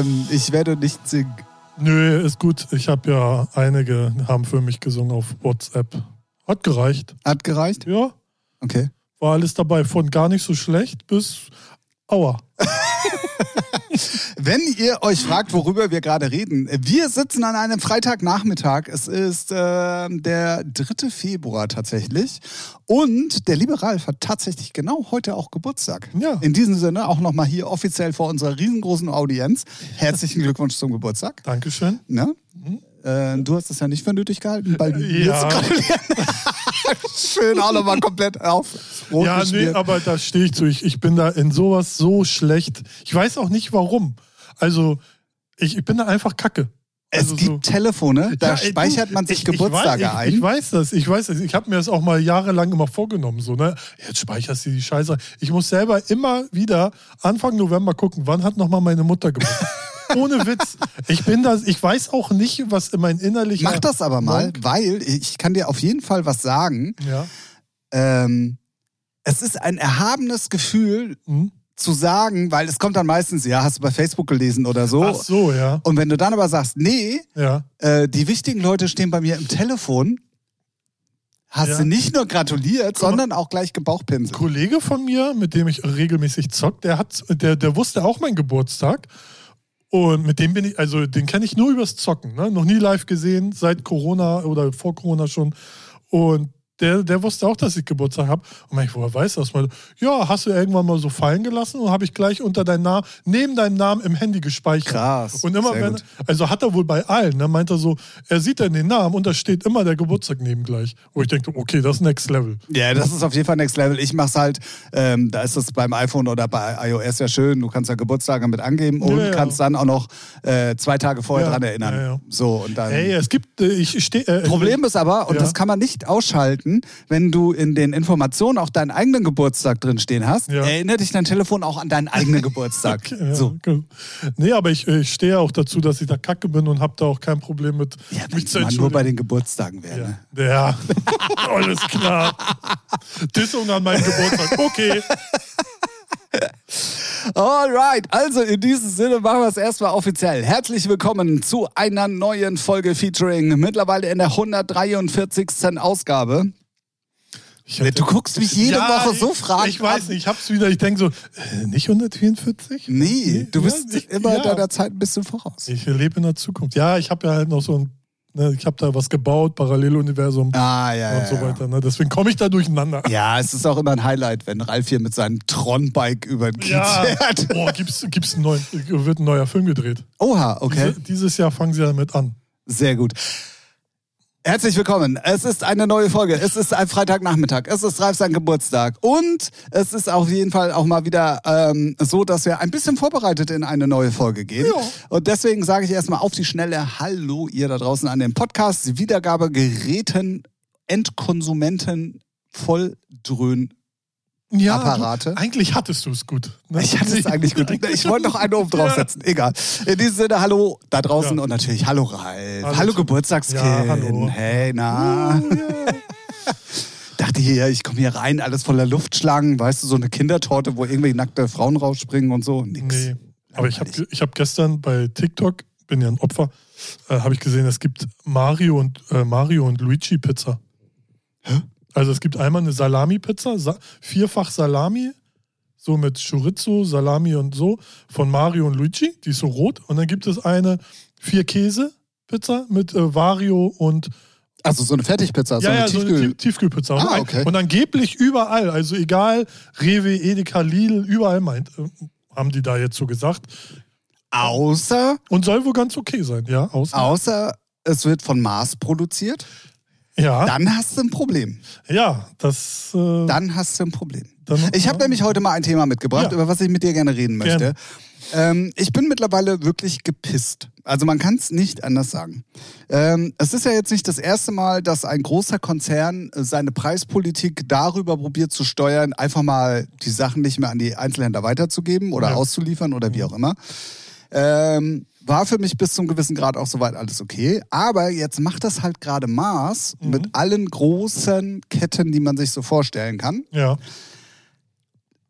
Ähm, ich werde nicht singen. Nö, ist gut. Ich habe ja einige haben für mich gesungen auf WhatsApp. Hat gereicht. Hat gereicht? Ja, Okay. war alles dabei. Von gar nicht so schlecht bis Aua. Wenn ihr euch fragt, worüber wir gerade reden, wir sitzen an einem Freitagnachmittag. Es ist äh, der 3. Februar tatsächlich. Und der liebe Ralf hat tatsächlich genau heute auch Geburtstag. Ja. In diesem Sinne auch nochmal hier offiziell vor unserer riesengroßen Audienz. Herzlichen Glückwunsch zum Geburtstag. Dankeschön. Ne? Äh, du hast es ja nicht für nötig gehalten, bei mir Ja. zu gratulieren. Schön auch nochmal komplett auf. Brot ja, nee, aber da stehe ich zu. Ich, ich bin da in sowas so schlecht. Ich weiß auch nicht warum. Also, ich, ich bin da einfach kacke. es also gibt so- Telefone, da Ja, speichert man sich ich- Geburtstage ich, weiß, ein. Ich, ich weiß das, ich weiß das. Ich habe mir das auch mal jahrelang immer vorgenommen. So, ne? Jetzt speicherst du die Scheiße. Ich muss selber immer wieder Anfang November gucken, wann hat nochmal meine Mutter Geburtstag. Ohne Witz. Ich bin da, ich weiß auch nicht, was in mein innerlicher. Mach das aber mal, weil ich kann dir auf jeden Fall was sagen. Ja. Ähm, es ist ein erhabenes Gefühl Hm? Zu sagen, weil es kommt dann meistens, ja, hast du bei Facebook gelesen oder so. Ach so, ja. Und wenn du dann aber sagst, nee, Ja. äh, die wichtigen Leute stehen bei mir im Telefon, hast Ja. du nicht nur gratuliert, mal. sondern auch gleich Ein gebauchpinselt. Kollege von mir, mit dem ich regelmäßig zock, der hat, der, der wusste auch meinen Geburtstag. Und mit dem bin ich, also den kenne ich nur übers Zocken, ne? Noch nie live gesehen, seit Corona oder vor Corona schon. Und der, der wusste auch, dass ich Geburtstag habe. Und mein, woher weiß das mal? Ja, hast du irgendwann mal so fallen gelassen und habe ich gleich unter deinem Namen, neben deinem Namen im Handy gespeichert. Krass, Und immer wenn, also hat er wohl bei allen, ne, meint er so, er sieht dann den Namen und da steht immer der Geburtstag neben gleich. Wo ich denke, okay, das ist Next Level. Ja, das ist auf jeden Fall Next Level. Ich mach's halt, ähm, da ist es beim iPhone oder bei iOS ja schön. Du kannst ja Geburtstage mit angeben und Ja, ja. kannst dann auch noch äh, zwei Tage vorher Ja, dran erinnern. So, und dann. Ey, es gibt, äh, ich stehe. Äh, Problem ist aber, und das kann man nicht ausschalten, wenn du in den Informationen auch deinen eigenen Geburtstag drinstehen hast, Ja. erinnert dich dein Telefon auch an deinen eigenen Geburtstag. Ja, So. gut. Nee, aber ich, ich stehe auch dazu, dass ich da kacke bin und habe da auch kein Problem mit, Ja, mich zu mal nur bei den Geburtstagen wäre. Ne? ja, ja. alles klar. Dissung an meinem Geburtstag. Okay. Alright, also in diesem Sinne machen wir es erstmal offiziell. Herzlich willkommen zu einer neuen Folge Featuring, mittlerweile in der 143. Ausgabe. Ich hätte- Du guckst mich jede Ja, Woche so ich- fragend Ich weiß nicht, ich hab's wieder, ich denke so, äh, nicht 144? Nee, du bist Ja, ich- immer ja. deiner Zeit ein bisschen voraus. Ich lebe in der Zukunft. Ja, ich habe ja halt noch so ein, ne, ich habe da was gebaut, Paralleluniversum Ah, ja, und ja, so ja. weiter. Ne? Deswegen komme ich da durcheinander. Ja, es ist auch immer ein Highlight, wenn Ralf hier mit seinem Tron-Bike über den Kiez Ja, fährt. boah, gibt's, gibt's einen neuen, wird ein neuer Film gedreht. Oha, okay. Diese, dieses Jahr fangen sie damit an. Sehr gut. Herzlich willkommen. Es ist eine neue Folge. Es ist ein Freitagnachmittag. Es ist Ralf sein Geburtstag. Und es ist auf jeden Fall auch mal wieder ähm, so, dass wir ein bisschen vorbereitet in eine neue Folge gehen. Ja. Und deswegen sage ich erstmal auf die Schnelle Hallo, ihr da draußen an den Podcast, Wiedergabegeräten, Endkonsumenten, Volldröhn. Ja, Apparate. Du, eigentlich hattest du es gut. Ne? Ich hatte es eigentlich gut. Ich wollte noch einen oben draufsetzen. Egal. In diesem Sinne, hallo da draußen Ja. und natürlich hallo Ralf. Hallo, Hallo. Geburtstagskind. Ja, hallo. Hey, na. Dachte hier, ich komme hier rein, alles voller Luftschlangen. Weißt du, so eine Kindertorte, wo irgendwie nackte Frauen rausspringen und so. Nix. Nee. Aber ich habe ich hab gestern bei TikTok, bin ja ein Opfer, äh, habe ich gesehen, es gibt Mario und, äh, Mario und Luigi Pizza. Also es gibt einmal eine Salami-Pizza, Sa vierfach Salami, so mit Chorizo, Salami und so, von Mario und Luigi, die ist so rot. Und dann gibt es eine Vier-Käse-Pizza mit äh, Vario und Also so eine Fertigpizza, so ja, eine ja, so Tiefkühl. eine Tief- Tiefkühlpizza. Und, Ah, okay. und angeblich überall, also egal, Rewe, Edeka, Lidl, überall meint, äh, haben die da jetzt so gesagt. außer, Und soll wohl ganz okay sein, ja. Außer, außer es wird von Mars produziert. Ja, Dann hast du ein Problem. ja, das. Äh, Dann hast du ein Problem. dann- Ich habe ja. nämlich heute mal ein Thema mitgebracht, Ja. über was ich mit dir gerne reden möchte. Gerne. Ähm, ich bin mittlerweile wirklich gepisst. Also man kann es nicht anders sagen. Ähm, es ist ja jetzt nicht das erste Mal, dass ein großer Konzern äh, seine Preispolitik darüber probiert zu steuern, einfach mal die Sachen nicht mehr an die Einzelhändler weiterzugeben oder auszuliefern oder wie auch immer. Ähm, war für mich bis zum gewissen Grad auch soweit alles okay. Aber jetzt macht das halt gerade Maß Mhm. mit allen großen Ketten, die man sich so vorstellen kann. Ja,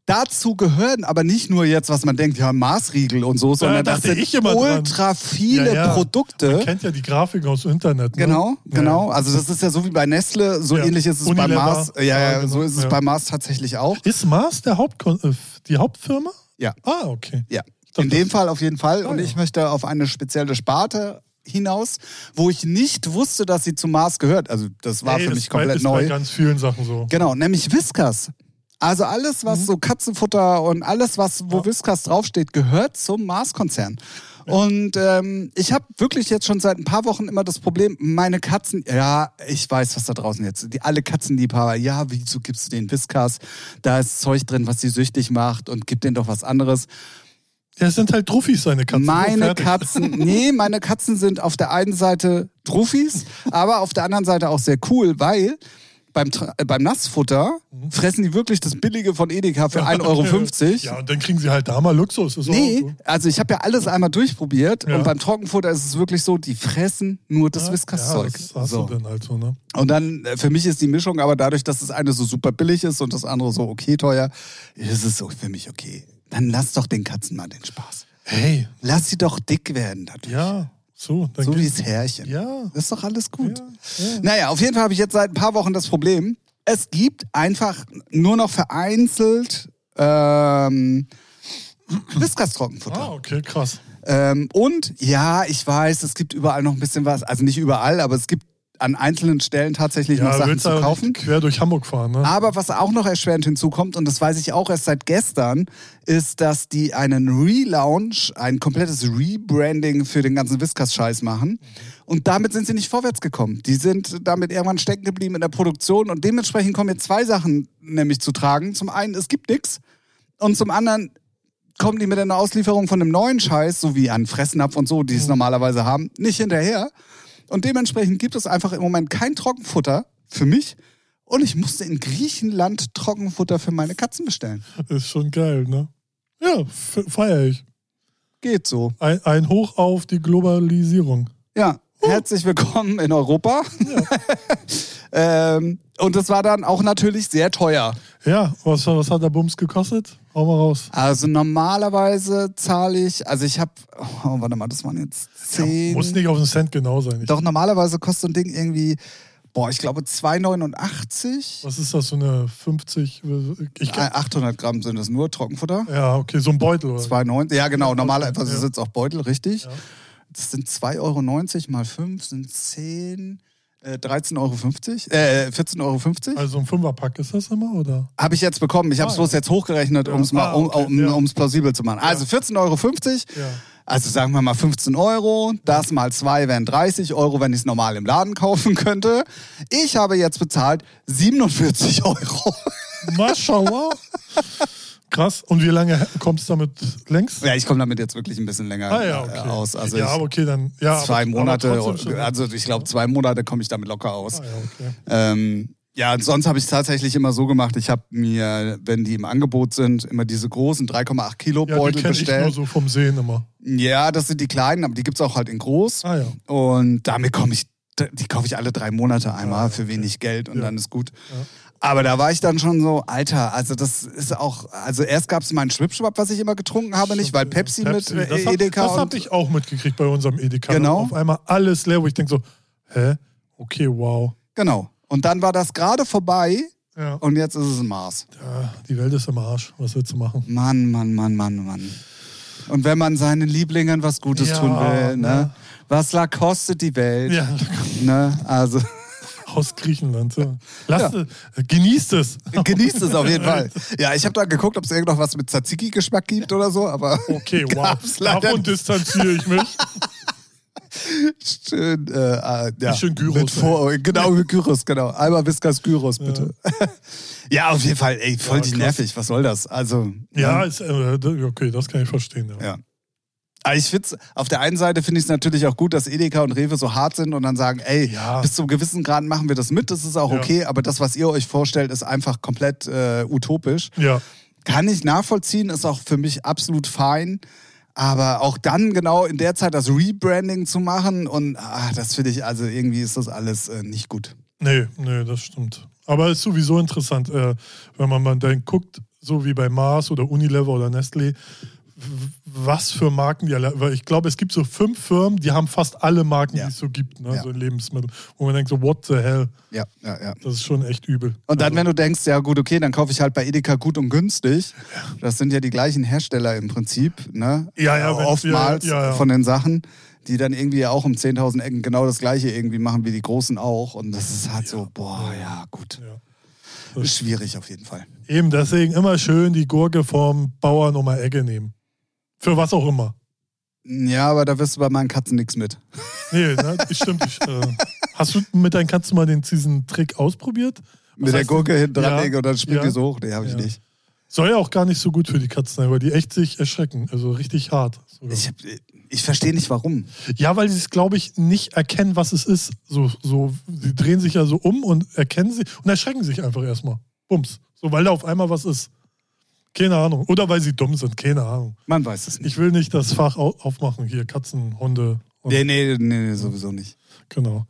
Dazu gehören aber nicht nur jetzt, was man denkt, ja, Maßriegel und so, sondern das dachte sind dran. ultra viele Ja, ja. Man Produkte. kennt ja die Grafiken aus dem Internet. Ne? Genau, Ja. genau. Also das ist ja so wie bei Nestle, so Ja. ähnlich ist es bei Unilever. Mars. Ja, ja, Ja, genau. so ist es Ja. bei Mars tatsächlich auch. Ist Mars der Hauptkon äh, die Hauptfirma? Ja. Ah, okay. Ja, in dem Fall auf jeden Fall. Und ich möchte auf eine spezielle Sparte hinaus, wo ich nicht wusste, dass sie zu Mars gehört. Also das war Ey, für das mich komplett ist neu. bei ganz vielen Sachen so. Genau, nämlich Whiskas. Also alles, was so Katzenfutter und alles, was wo Mhm. Ja. Whiskas draufsteht, gehört zum Mars-Konzern. Und ähm, ich habe wirklich jetzt schon seit ein paar Wochen immer das Problem, meine Katzen, ja, ich weiß, was da draußen jetzt, die alle Katzenliebhaber, ja, wieso gibst du den Whiskas? Da ist Zeug drin, was sie süchtig macht und gib denen doch was anderes. Ja, es sind halt Truffis, seine Katzen. Meine. Katzen, nee, meine Katzen sind auf der einen Seite Truffis, aber auf der anderen Seite auch sehr cool, weil beim, äh, beim Nassfutter fressen die wirklich das Billige von Edeka für 1,50 Euro. Ja, und dann kriegen sie halt da mal Luxus. Ist Nee, so. also ich habe ja alles einmal durchprobiert Ja. und beim Trockenfutter ist es wirklich so, die fressen nur das Ja, Whiskas-Zeug. Ja, das so. dann halt so, ne? Und dann, äh, für mich ist die Mischung, aber dadurch, dass das eine so super billig ist und das andere so okay teuer, ist es so für mich okay. Dann lass doch den Katzen mal den Spaß. Hey, Lass sie doch dick werden dadurch. ja, so. So wie das Härchen. Ja. Das ist doch alles gut. Ja, ja. Naja, auf jeden Fall habe ich jetzt seit ein paar Wochen das Problem. Es gibt einfach nur noch vereinzelt ähm, Whiskas-Trockenfutter. Ah, okay, krass. Ähm, und ja, ich weiß, es gibt überall noch ein bisschen was. Also nicht überall, aber es gibt an einzelnen Stellen tatsächlich noch Ja, Sachen willst zu kaufen. quer durch Hamburg fahren, ne? Aber was auch noch erschwerend hinzukommt, und das weiß ich auch erst seit gestern, ist, dass die einen Relaunch, ein komplettes Rebranding für den ganzen Whiskas-Scheiß machen. Und damit sind sie nicht vorwärts gekommen. Die sind damit irgendwann stecken geblieben in der Produktion und dementsprechend kommen jetzt zwei Sachen nämlich zu tragen. Zum einen, es gibt nichts. Und zum anderen kommen die mit einer Auslieferung von einem neuen Scheiß, so wie an Fressnapf und so, die es normalerweise haben, nicht hinterher. Und dementsprechend gibt es einfach im Moment kein Trockenfutter für mich. Und ich musste in Griechenland Trockenfutter für meine Katzen bestellen. Ist schon geil, ne? Ja, feiere ich. Geht so. Ein, ein Hoch auf die Globalisierung. Ja, herzlich willkommen in Europa. ähm, und das war dann auch natürlich sehr teuer. Ja, was, was hat der Bums gekostet? Hau mal raus. Also normalerweise zahle ich, also ich habe, oh, warte mal, das waren jetzt zehn. Muss nicht auf den Cent genau sein. Doch normalerweise kostet so ein Ding irgendwie, boah, ich glaube 2,89. was ist das, so eine 50? Ich, Äh, 800 Gramm sind das nur Trockenfutter. ja, okay, so ein Beutel. Oder? 2,90. Ja, genau. Normalerweise Ja. ist jetzt auch Beutel, richtig. Ja. Das sind 2,90 Euro mal 5 sind 10, äh, 13,50 Euro. Äh, 14,50 Euro. Also ein Fünferpack ist das immer, oder? Habe ich jetzt bekommen. Ich habe es Ah, bloß jetzt hochgerechnet, um's mal, Ah, um, okay, um, ja. plausibel zu machen. Also 14,50 Euro. Ja. Also sagen wir mal 15 Euro. Das mal zwei wären 30 Euro, wenn ich es normal im Laden kaufen könnte. Ich habe jetzt bezahlt 47 Euro. Mashallah. Krass. Und wie lange kommst du damit längs? Ja, ich komme damit jetzt wirklich ein bisschen länger Ah, ja, äh, okay. aus. Also ja, ich, aber okay, dann. Ja, zwei aber, Monate, Aber schon. also ich glaube zwei Monate komme ich damit locker aus. Ah, ja, okay. Ähm, ja, und sonst habe ich es tatsächlich immer so gemacht, ich habe mir, wenn die im Angebot sind, immer diese großen 3,8 Kilo Ja, die Beutel kenne ich nur bestellt. so vom Sehen immer. Ja, das sind die kleinen, aber die gibt's auch halt in groß. Ah ja. Und damit komme ich, die kaufe ich alle drei Monate einmal Ah, für okay. wenig Geld und Ja. dann ist gut. Aber da war ich dann schon so, Alter, also das ist auch, also erst gab es meinen Schwipschwapp, was ich immer getrunken habe, nicht, weil Pepsi, mit äh, das hab, Edeka Das habe ich auch mitgekriegt bei unserem Edeka. Genau. Auf einmal alles leer, wo ich denke so, hä? Okay, wow. genau. Und dann war das gerade vorbei Ja. und jetzt ist es ein Maß. ja. Die Welt ist im Arsch. Was willst du machen? Mann, Mann, Mann, Mann, Mann. Und wenn man seinen Lieblingen was Gutes Ja, tun will, ne? ne? Was la kostet die Welt? Ja, Ne? Also aus Griechenland. So. Lass, äh, Genießt es. genießt es auf jeden Fall. Ja, ich habe da geguckt, ob es irgend noch was mit Tzatziki-Geschmack gibt oder so, aber Okay, wow. Davon distanziere ich mich. schön, äh, äh, ja. Schön Gyros, Vor genau, Gyros, genau. Einmal Whiskas Gyros, bitte. Ja. auf jeden Fall, ey, voll Ja, die nervig. Was soll das? Also, Ja, ne? ist, äh, okay, das kann ich verstehen. Ja. Aber ich find's, auf der einen Seite finde ich es natürlich auch gut, dass Edeka und Rewe so hart sind und dann sagen, ey, Ja. bis zu einem gewissen Grad machen wir das mit, das ist auch Ja. okay, aber das, was ihr euch vorstellt, ist einfach komplett äh, utopisch. ja. Kann ich nachvollziehen, ist auch für mich absolut fein. Aber auch dann genau in der Zeit das Rebranding zu machen und ah, das finde ich, also irgendwie ist das alles äh, nicht gut. Nee, nee, das stimmt. Aber ist sowieso interessant, äh, wenn man mal dann guckt, so wie bei Mars oder Unilever oder Nestlé, was für Marken die alle, weil ich glaube, es gibt so fünf Firmen, die haben fast alle Marken, ja. die es so gibt, ne? Ja. so in Lebensmitteln, wo man denkt so, what the hell? Ja, ja, ja. Das ist schon echt übel. Und dann, also, wenn du denkst, ja gut, okay, dann kaufe ich halt bei Edeka gut und günstig, das sind ja die gleichen Hersteller im Prinzip, ne? Ja, ja, oftmals ja, ja, von den Sachen die dann irgendwie auch um 10.000 Ecken genau das gleiche irgendwie machen wie die Großen auch. Und das ist halt so, boah, ja, gut. Ja. Schwierig auf jeden Fall. Eben, deswegen immer schön die Gurke vom Bauern um eine Ecke nehmen. Für was auch immer. Ja, aber da wirst du bei meinen Katzen nichts mit. Nee, ne, stimmt. Ich, äh, hast du mit deinen Katzen mal den, diesen Trick ausprobiert? Was mit der Gurke hinten dranlegen ja, und dann springt ja, die so hoch? Nee, habe ich ja. nicht. Soll ja auch gar nicht so gut für die Katzen sein, weil die echt sich erschrecken. Also richtig hart. Sogar. Ich, ich verstehe nicht warum. Ja, weil sie es, glaube ich, nicht erkennen, was es ist. So, so, sie drehen sich ja so um und erkennen sie und erschrecken sich einfach erstmal. Bums. So, weil da auf einmal was ist. Keine Ahnung. Oder weil sie dumm sind, keine Ahnung. Man weiß es nicht. Ich will nicht das Fach aufmachen hier, Katzen, Hunde. Nee, nee, nee, nee, sowieso nicht. Genau.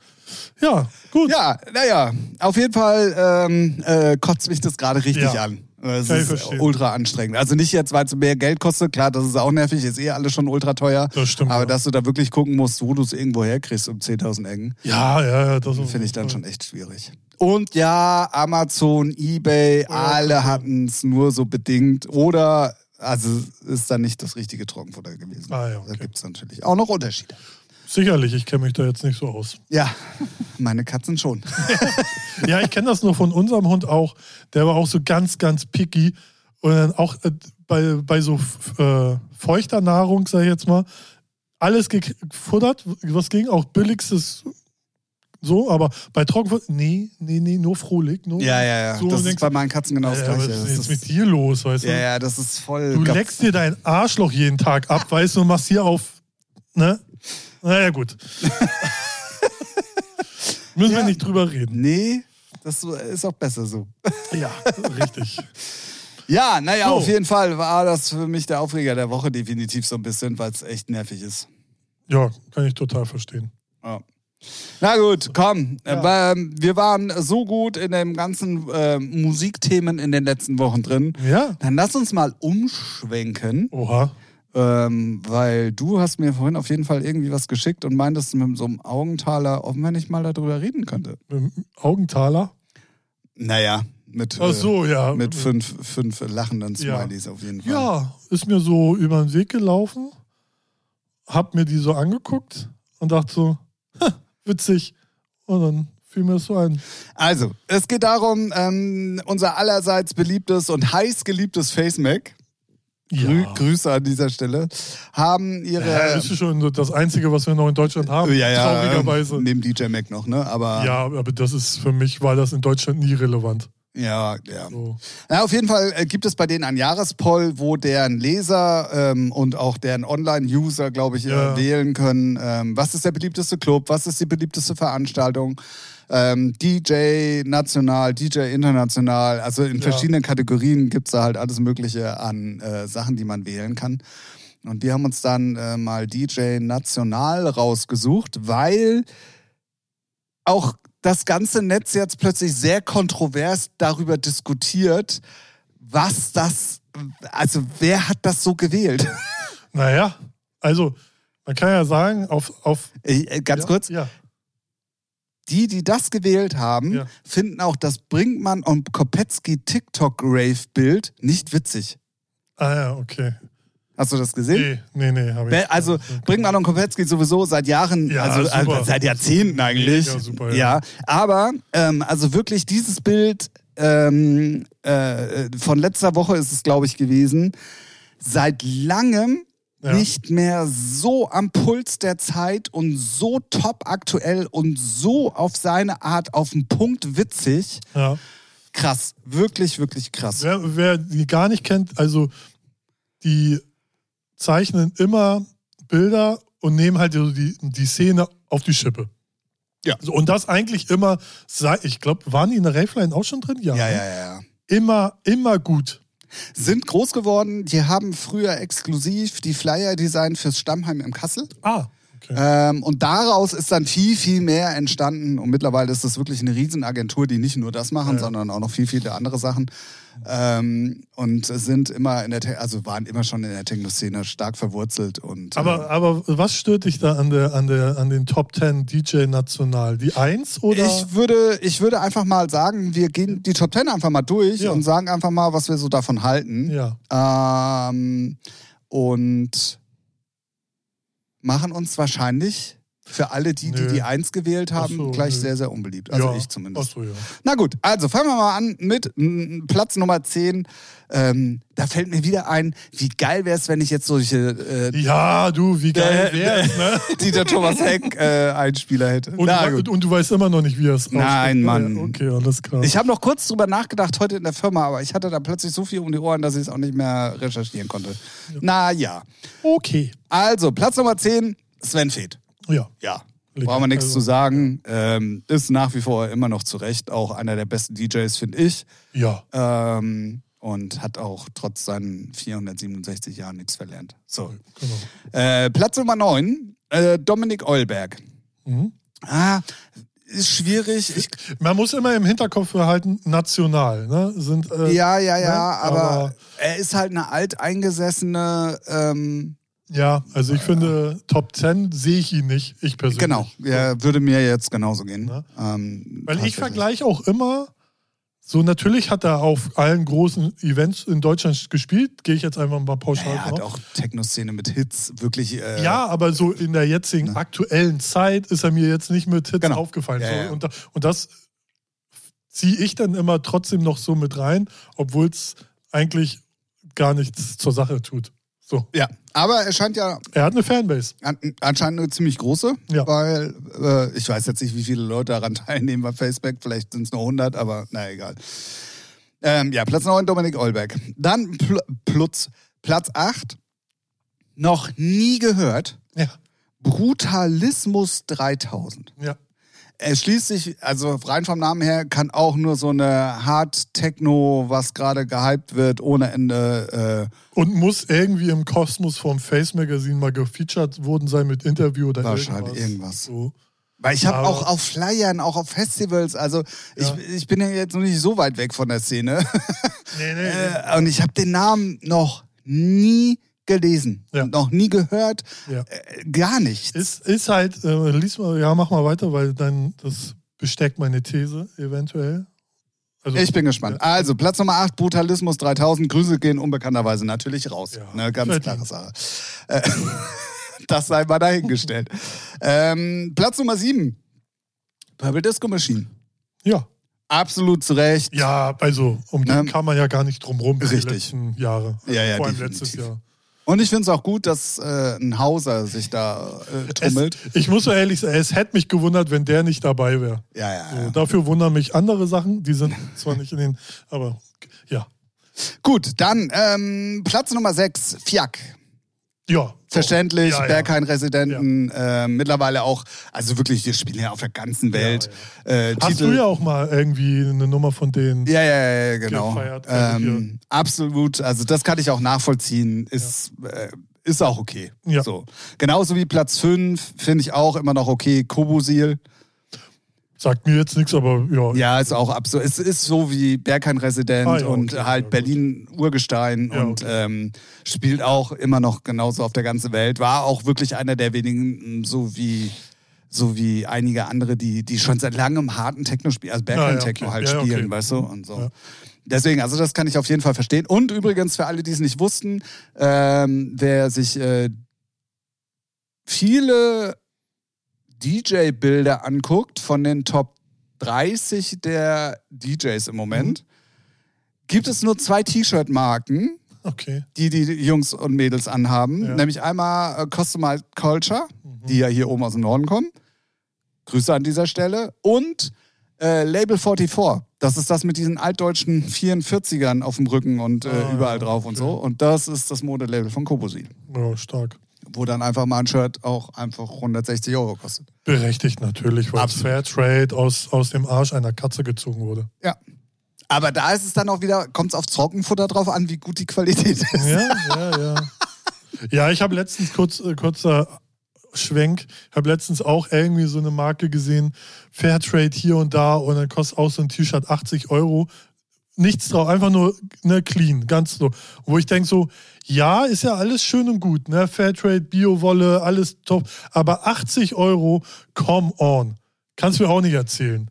Ja, gut. Ja, naja, auf jeden Fall ähm, äh, kotzt mich das gerade richtig ja. an. Es ist verstehen. ultra anstrengend. Also nicht jetzt, weil es mehr Geld kostet, klar, das ist auch nervig, ist eh alles schon ultra teuer. Das stimmt. Aber ja. dass du da wirklich gucken musst, wo du es irgendwo herkriegst um 10.000 Ecken. Ja, ja, ja. Das finde ich dann schon echt schwierig. Und ja, Amazon, Ebay, ja, alle hatten es nur so bedingt. Oder, also ist dann nicht das richtige Trockenfutter gewesen. Ah, ja, okay. Da gibt es natürlich auch noch Unterschiede. Sicherlich, ich kenne mich da jetzt nicht so aus. Ja, meine Katzen schon. ja, ich kenne das nur von unserem Hund auch. Der war auch so ganz, ganz picky. Und dann auch äh, bei, bei so äh, feuchter Nahrung, sag ich jetzt mal, alles gefuttert, was ging, auch billigstes so, aber bei Trockenfutter, nee, nee, nee, nur frohlich. Nur ja, ja, ja. So das ist bei meinen Katzen genau das ja, Gleiche. Was ist jetzt mit dir los, weißt du? Ja, ja, das ist voll. Du leckst dir dein Arschloch jeden Tag ab, weißt du, und machst hier auf, ne? Naja, gut. Müssen ja. wir nicht drüber reden. Nee, das ist auch besser so. ja, richtig. Ja, naja, so. auf jeden Fall war das für mich der Aufreger der Woche definitiv so ein bisschen, weil es echt nervig ist. Ja, kann ich total verstehen. Ja. Na gut, komm. Ja. Ähm, wir waren so gut in den ganzen äh, Musikthemen in den letzten Wochen drin. Ja. Dann lass uns mal umschwenken. Oha. Ähm, weil du hast mir vorhin auf jeden Fall irgendwie was geschickt und meintest mit so einem Augentaler, ob man nicht mal darüber reden könnte. Mit einem Augentaler? Naja, mit, Ach so, ja. mit fünf, fünf lachenden Smileys ja. auf jeden Fall. Ja, ist mir so über den Weg gelaufen, hab mir die so angeguckt und dachte so, witzig. Und dann fiel mir das so ein. Also, es geht darum, ähm, unser allerseits beliebtes und heiß geliebtes Face Mac ja. Grüße an dieser Stelle. Haben ihre. Ja, das ist schon das Einzige, was wir noch in Deutschland haben. Ja, ja. Traurigerweise. Neben DJ Mac noch, ne? Aber. Ja, aber das ist für mich, war das in Deutschland nie relevant. Ja, ja. So. Na, auf jeden Fall äh, gibt es bei denen ein Jahrespoll, wo deren Leser ähm, und auch deren Online-User, glaube ich, äh, ja. wählen können, ähm, was ist der beliebteste Club, was ist die beliebteste Veranstaltung ähm, DJ national, DJ international. Also in ja. verschiedenen Kategorien gibt es da halt alles Mögliche an äh, Sachen, die man wählen kann. Und wir haben uns dann äh, mal DJ national rausgesucht, weil auch das ganze Netz jetzt plötzlich sehr kontrovers darüber diskutiert, was das, also wer hat das so gewählt? Naja, also man kann ja sagen, auf. auf äh, äh ganz ja, kurz, ja die, die das gewählt haben, ja. finden auch das Brinkmann und Kopetzky TikTok-Rave-Bild nicht witzig. Ah ja, okay. Hast du das gesehen? Nee, nee, nee, habe ich. Also. Brinkmann und Kopetzky sowieso seit Jahren, ja, also, also, seit Jahrzehnten eigentlich. Ja, super, ja. ja. aber ähm, also wirklich dieses Bild ähm, äh, von letzter Woche ist es, glaube ich, gewesen. Seit langem ja. nicht mehr so am Puls der Zeit und so top aktuell und so auf seine Art auf den Punkt witzig. Ja. Krass, wirklich, wirklich krass. Wer, wer die gar nicht kennt, also die zeichnen immer Bilder und nehmen halt die, die Szene auf die Schippe. Ja. So, und das eigentlich immer, ich glaube, waren die in der Raveline auch schon drin? Ja, ja, ne? ja, ja. Immer, immer gut sind groß geworden. Die haben früher exklusiv die Flyer designt fürs Stammheim im Kassel. Ah. Ähm, und daraus ist dann viel, viel mehr entstanden. Und mittlerweile ist das wirklich eine Riesenagentur, die nicht nur das machen, Ja. sondern auch noch viel, viele andere Sachen. Ähm, und sind immer in der, Te also waren immer schon in der Techno-Szene stark verwurzelt. Und, äh, Aber, aber was stört dich da an, der, an, der, an den Top 10 DJ national? Die Eins oder? Ich würde, ich würde einfach mal sagen, wir gehen die Top Ten einfach mal durch Ja. und sagen einfach mal, was wir so davon halten. ja. Ähm, und machen uns wahrscheinlich für alle die, die Nö. die Eins gewählt haben, so, gleich nö. sehr, sehr unbeliebt. Also ja. ich zumindest. Ach so, ja. Na gut, also fangen wir mal an mit mm, Platz Nummer 10. Ähm, da fällt mir wieder ein, wie geil wäre es, wenn ich jetzt solche äh, ja, du, wie geil Äh, wär's, ne? Dieter Thomas Heck äh, Einspieler hätte. Und, Na du, und du weißt immer noch nicht, wie er es Nein, ausspricht. Mann. Okay, alles klar. Ich habe noch kurz drüber nachgedacht heute in der Firma, aber ich hatte da plötzlich so viel um die Ohren, dass ich es auch nicht mehr recherchieren konnte. Na ja. okay. Also, Platz Nummer 10, Sven Feth. Ja. Ja. Brauchen wir nichts Also- zu sagen. Ähm, ist nach wie vor immer noch zu Recht auch einer der besten DJs, finde ich. Ja. Ähm, und hat auch trotz seinen 467 Jahren nichts verlernt. So. Genau. Äh, Platz Nummer 9, äh, Dominik Eulberg. Mhm. Ah, ist schwierig. Ich, Man muss immer im Hinterkopf behalten, national. Ne? Sind, äh, ja, ja, ja, ne? aber, Aber- er ist halt eine alteingesessene. Ähm, ja, also ich finde, Top 10 sehe ich ihn nicht, ich persönlich. genau, ja, würde mir jetzt genauso gehen. Ne? Ähm, Weil ich vergleiche auch immer, so natürlich hat er auf allen großen Events in Deutschland gespielt, gehe ich jetzt einfach mal pauschal Er hat auch Techno-Szene mit Hits wirklich. Äh, Ja, aber so in der jetzigen aktuellen Zeit ist er mir jetzt nicht mit Hits Genau. aufgefallen. Ja, ja. Und, und das ziehe ich dann immer trotzdem noch so mit rein, obwohl es eigentlich gar nichts zur Sache tut. So. ja. Aber er scheint ja Er hat eine Fanbase. an, anscheinend eine ziemlich große, Ja. weil äh, ich weiß jetzt nicht, wie viele Leute daran teilnehmen bei Facebook. Vielleicht sind es nur 100, aber na egal. Ähm, ja, Platz 9, Dominik Eulberg. Dann Pl Plutz, Platz 8, noch nie gehört, Ja. Brutalismus 3000. Ja. Er schließt sich, also rein vom Namen her, kann auch nur so eine Hard-Techno, was gerade gehypt wird, ohne Ende. Äh, Und muss irgendwie im Kosmos vom Face Magazine mal gefeatured worden sein mit Interview oder Wahrscheinlich irgendwas. irgendwas. So. Weil ich habe auch auf Flyern, auch auf Festivals, also Ja. ich, ich bin ja jetzt noch nicht so weit weg von der Szene. Nee, nee, nee. Äh, und ich habe den Namen noch nie gelesen, Ja. noch nie gehört, Ja. äh, gar nichts. Ist, ist halt, äh, lies mal, ja, mach mal weiter, weil dann das bestärkt meine These eventuell. Also, Ich bin gespannt. Ja. Also, Platz Nummer 8, Brutalismus 3000. Grüße gehen unbekannterweise natürlich raus. Ja, ne, ganz klare Sache. Äh, das sei mal dahingestellt. ähm, Platz Nummer 7, Purple Disco Machine. Ja. Absolut zu Recht. Ja, also um den Ähm, kam man ja gar nicht drum rum die richtig. letzten Jahre. Ja, ja, Vor allem definitiv. letztes Jahr. Und ich finde es auch gut, dass äh, ein Hauser sich da äh, Es, tummelt. ich muss so ehrlich sagen, es hätte mich gewundert, wenn der nicht dabei wäre. ja, ja, So, ja. Dafür wundern mich andere Sachen, die sind zwar nicht in den, aber ja. Gut, dann ähm, Platz Nummer 6, Fiak. Ja. Verständlich, Ja, ja. Berghain-Residenten, äh, mittlerweile auch, also wirklich, wir spielen ja auf der ganzen Welt. Äh, Hast Titel, du ja auch mal irgendwie eine Nummer von denen? Ja, ja, ja, genau. gefeiert, also Ähm, absolut. Also das kann ich auch nachvollziehen. Ist, äh, ist auch okay. Ja. So. Genauso wie Platz 5 finde ich auch immer noch okay. Kobusil. Sagt mir jetzt nichts, aber ja. Ja, ist auch absolut. Es ist so wie Berghain-Resident Ah, ja, und okay, halt ja. Berlin-Urgestein Ja, und okay. ähm, spielt auch immer noch genauso auf der ganzen Welt. War auch wirklich einer der wenigen, so wie so wie einige andere, die, die schon seit langem harten Techno spielen, also Berghain-Techno okay. halt spielen, okay. weißt du? Und so. Deswegen, also das kann ich auf jeden Fall verstehen. Und übrigens für alle, die es nicht wussten, ähm, wer sich äh, viele DJ-Bilder anguckt von den Top 30 der DJs im Moment, gibt es nur zwei T-Shirt-Marken, Okay. die die Jungs und Mädels anhaben. Ja. Nämlich einmal äh, Customized Culture, die ja hier oben aus dem Norden kommen. Grüße an dieser Stelle. Und äh, Label 44. Das ist das mit diesen altdeutschen 44ern auf dem Rücken und äh, Ah, überall drauf und okay. so. Und das ist das Modelabel von Kobosil. Ja, stark. Wo dann einfach mal ein Shirt auch einfach 160 Euro kostet. Berechtigt natürlich, weil. Fairtrade aus, aus dem Arsch einer Katze gezogen wurde. Ja. Aber da ist es dann auch wieder, kommt es auf Trockenfutter drauf an, wie gut die Qualität ist. Ja, ja, ja. Ja, ich habe letztens kurz, äh, kurzer Schwenk. Ich habe letztens auch irgendwie so eine Marke gesehen, Fairtrade hier und da und dann kostet auch so ein T-Shirt 80 Euro. Nichts drauf, einfach nur ne, clean, ganz so. Wo ich denke so, ja, ist ja alles schön und gut, ne? Fairtrade, Bio-Wolle, alles top. Aber 80 Euro, come on. Kannst du mir auch nicht erzählen.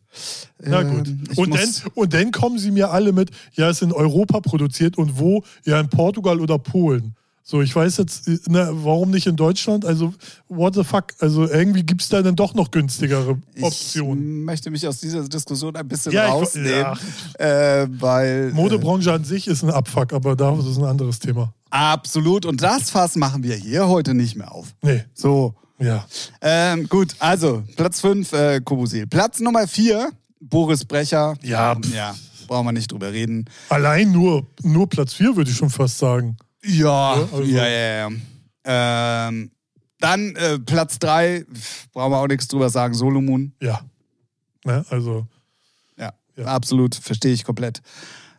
Na gut. Ähm, und, dann, und dann kommen sie mir alle mit, ja, ist in Europa produziert und wo? Ja, in Portugal oder Polen. So, ich weiß jetzt, ne, warum nicht in Deutschland? Also, what the fuck? Also, irgendwie gibt es da dann doch noch günstigere Optionen. Ich möchte mich aus dieser Diskussion ein bisschen Ja, ich- rausnehmen, äh, weil. Äh, Modebranche an sich ist ein Abfuck, aber das ist ein anderes Thema. Absolut. Und das Fass machen wir hier heute nicht mehr auf. Nee, So. ja. Ähm, gut, also Platz 5, äh, Kobusil. Platz Nummer 4, Boris Brecher. Ja, pff. Ja, brauchen wir nicht drüber reden. Allein nur, nur Platz 4 würde ich schon fast sagen. Ja, Ja, also- ja, ja, ja. Ähm, dann äh, Platz 3, brauchen wir auch nichts drüber sagen, Solomon. Ja. Ne, also, Ja, Ja. absolut, verstehe ich komplett.